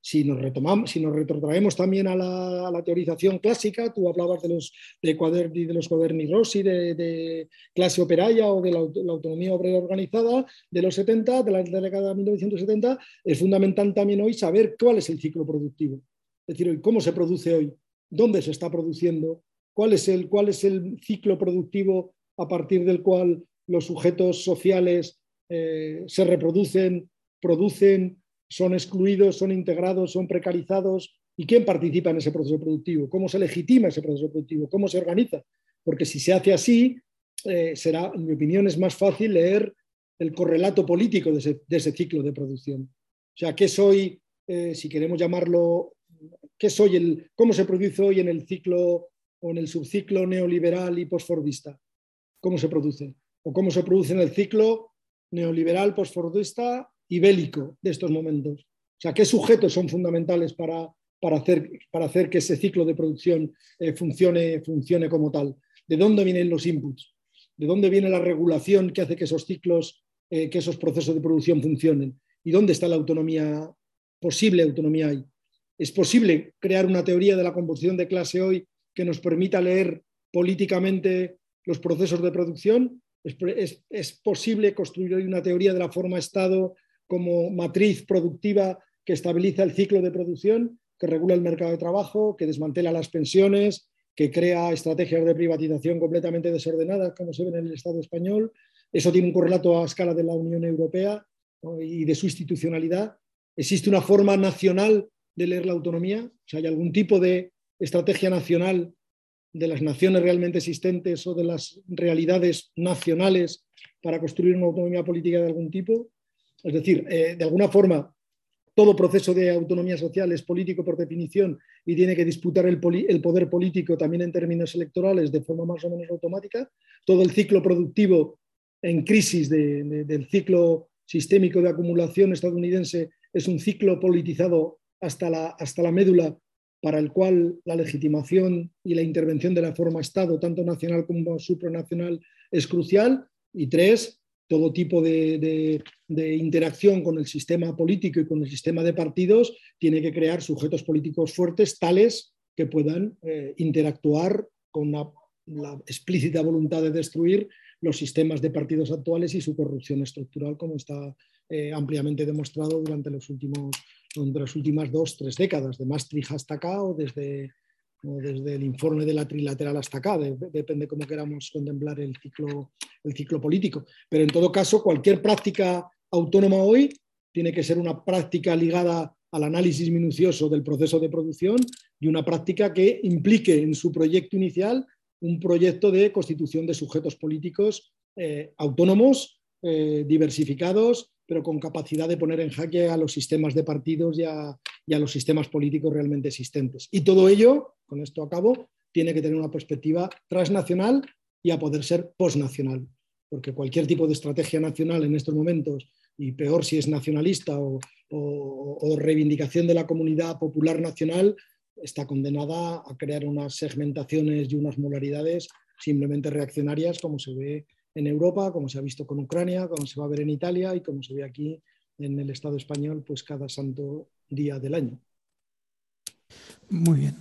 Si nos, retomamos, si nos retrotraemos también a la, teorización clásica, tú hablabas de los, de cuaderni, de los Rossi, de, clase operaria o de la, autonomía obrera organizada de los 70, de la década de 1970, es fundamental también hoy saber cuál es el ciclo productivo. Es decir, ¿cómo se produce hoy? ¿Dónde se está produciendo? ¿Cuál es el, cuál es el ciclo productivo a partir del cual los sujetos sociales eh, se reproducen, producen, son excluidos, son integrados, son precarizados? ¿Y quién participa en ese proceso productivo? ¿Cómo se legitima ese proceso productivo? ¿Cómo se organiza? Porque si se hace así, eh, será, en mi opinión, es más fácil leer el correlato político de ese, ciclo de producción. O sea, ¿qué soy, eh, si queremos llamarlo ¿Qué soy el, ¿Cómo se produce hoy en el ciclo o en el subciclo neoliberal y postfordista? ¿Cómo se produce? ¿O cómo se produce en el ciclo neoliberal, postfordista y bélico de estos momentos? O sea, ¿qué sujetos son fundamentales para, para, hacer, para hacer que ese ciclo de producción eh, funcione, funcione como tal? ¿De dónde vienen los inputs? ¿De dónde viene la regulación que hace que esos ciclos, eh, que esos procesos de producción funcionen? ¿Y dónde está la autonomía, posible autonomía ahí? ¿Es posible crear una teoría de la composición de clase hoy que nos permita leer políticamente los procesos de producción? ¿Es, posible construir hoy una teoría de la forma Estado como matriz productiva que estabiliza el ciclo de producción, que regula el mercado de trabajo, que desmantela las pensiones, que crea estrategias de privatización completamente desordenadas, como se ve en el Estado español? Eso tiene un correlato a escala de la Unión Europea y de su institucionalidad. ¿Existe una forma nacional de leer la autonomía? O ¿hay algún tipo de estrategia nacional de las naciones realmente existentes o de las realidades nacionales para construir una autonomía política de algún tipo? Es decir, eh, de alguna forma, todo proceso de autonomía social es político por definición y tiene que disputar el, poder político también en términos electorales de forma más o menos automática. Todo el ciclo productivo en crisis del ciclo sistémico de acumulación estadounidense es un ciclo politizado hasta la, hasta la médula para el cual la legitimación y la intervención de la forma Estado, tanto nacional como supranacional, es crucial. Y tres, todo tipo de, interacción con el sistema político y con el sistema de partidos tiene que crear sujetos políticos fuertes tales que puedan eh, interactuar con la, explícita voluntad de destruir los sistemas de partidos actuales y su corrupción estructural, como está eh, ampliamente demostrado durante los últimos de las últimas dos, tres décadas, de Maastricht hasta acá o desde, desde el informe de la trilateral hasta acá, depende cómo queramos contemplar el ciclo, el ciclo político. Pero en todo caso, cualquier práctica autónoma hoy tiene que ser una práctica ligada al análisis minucioso del proceso de producción y una práctica que implique en su proyecto inicial un proyecto de constitución de sujetos políticos eh, autónomos, eh, diversificados pero con capacidad de poner en jaque a los sistemas de partidos y a, los sistemas políticos realmente existentes. Y todo ello, con esto acabo, tiene que tener una perspectiva transnacional y a poder ser postnacional, porque cualquier tipo de estrategia nacional en estos momentos, y peor si es nacionalista o, o reivindicación de la comunidad popular nacional, está condenada a crear unas segmentaciones y unas molaridades simplemente reaccionarias como se ve en Europa, como se ha visto con Ucrania, como se va a ver en Italia y como se ve aquí en el Estado español, pues cada santo día del año. Muy bien.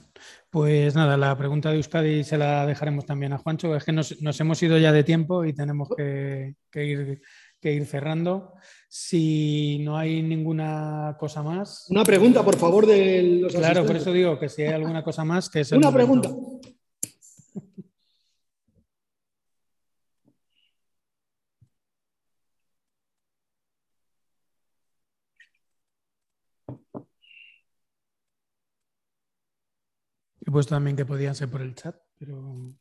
Pues nada, la pregunta de Euskadi se la dejaremos también a Juancho. Es que nos, hemos ido ya de tiempo y tenemos que, ir, que, ir, cerrando. Si no hay ninguna cosa más. Una pregunta, por favor, de los Claro, por eso digo que si hay *laughs* alguna cosa más, que es Una pregunta. He puesto también que podían ser por el chat, pero.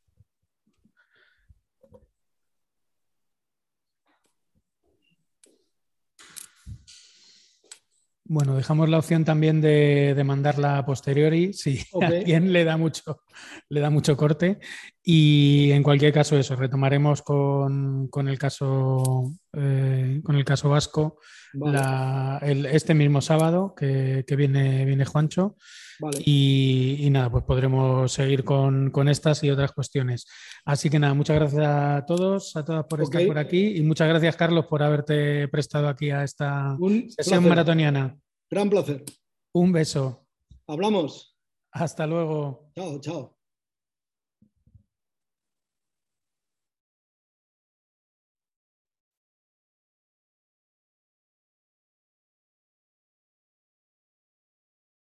Bueno, dejamos la opción también de, mandarla a posteriori, si *laughs* a alguien le da mucho, le da mucho corte. Y en cualquier caso, eso, retomaremos con, el caso eh, con el caso vasco este mismo sábado que, viene, viene Juancho. Y, nada, pues podremos seguir con, estas y otras cuestiones. Así que nada, muchas gracias a todos, a todas por estar por aquí y muchas gracias, Carlos, por haberte prestado aquí a esta sesión maratoniana. Gran placer. Un beso. Hablamos. Hasta luego. Chao, chao.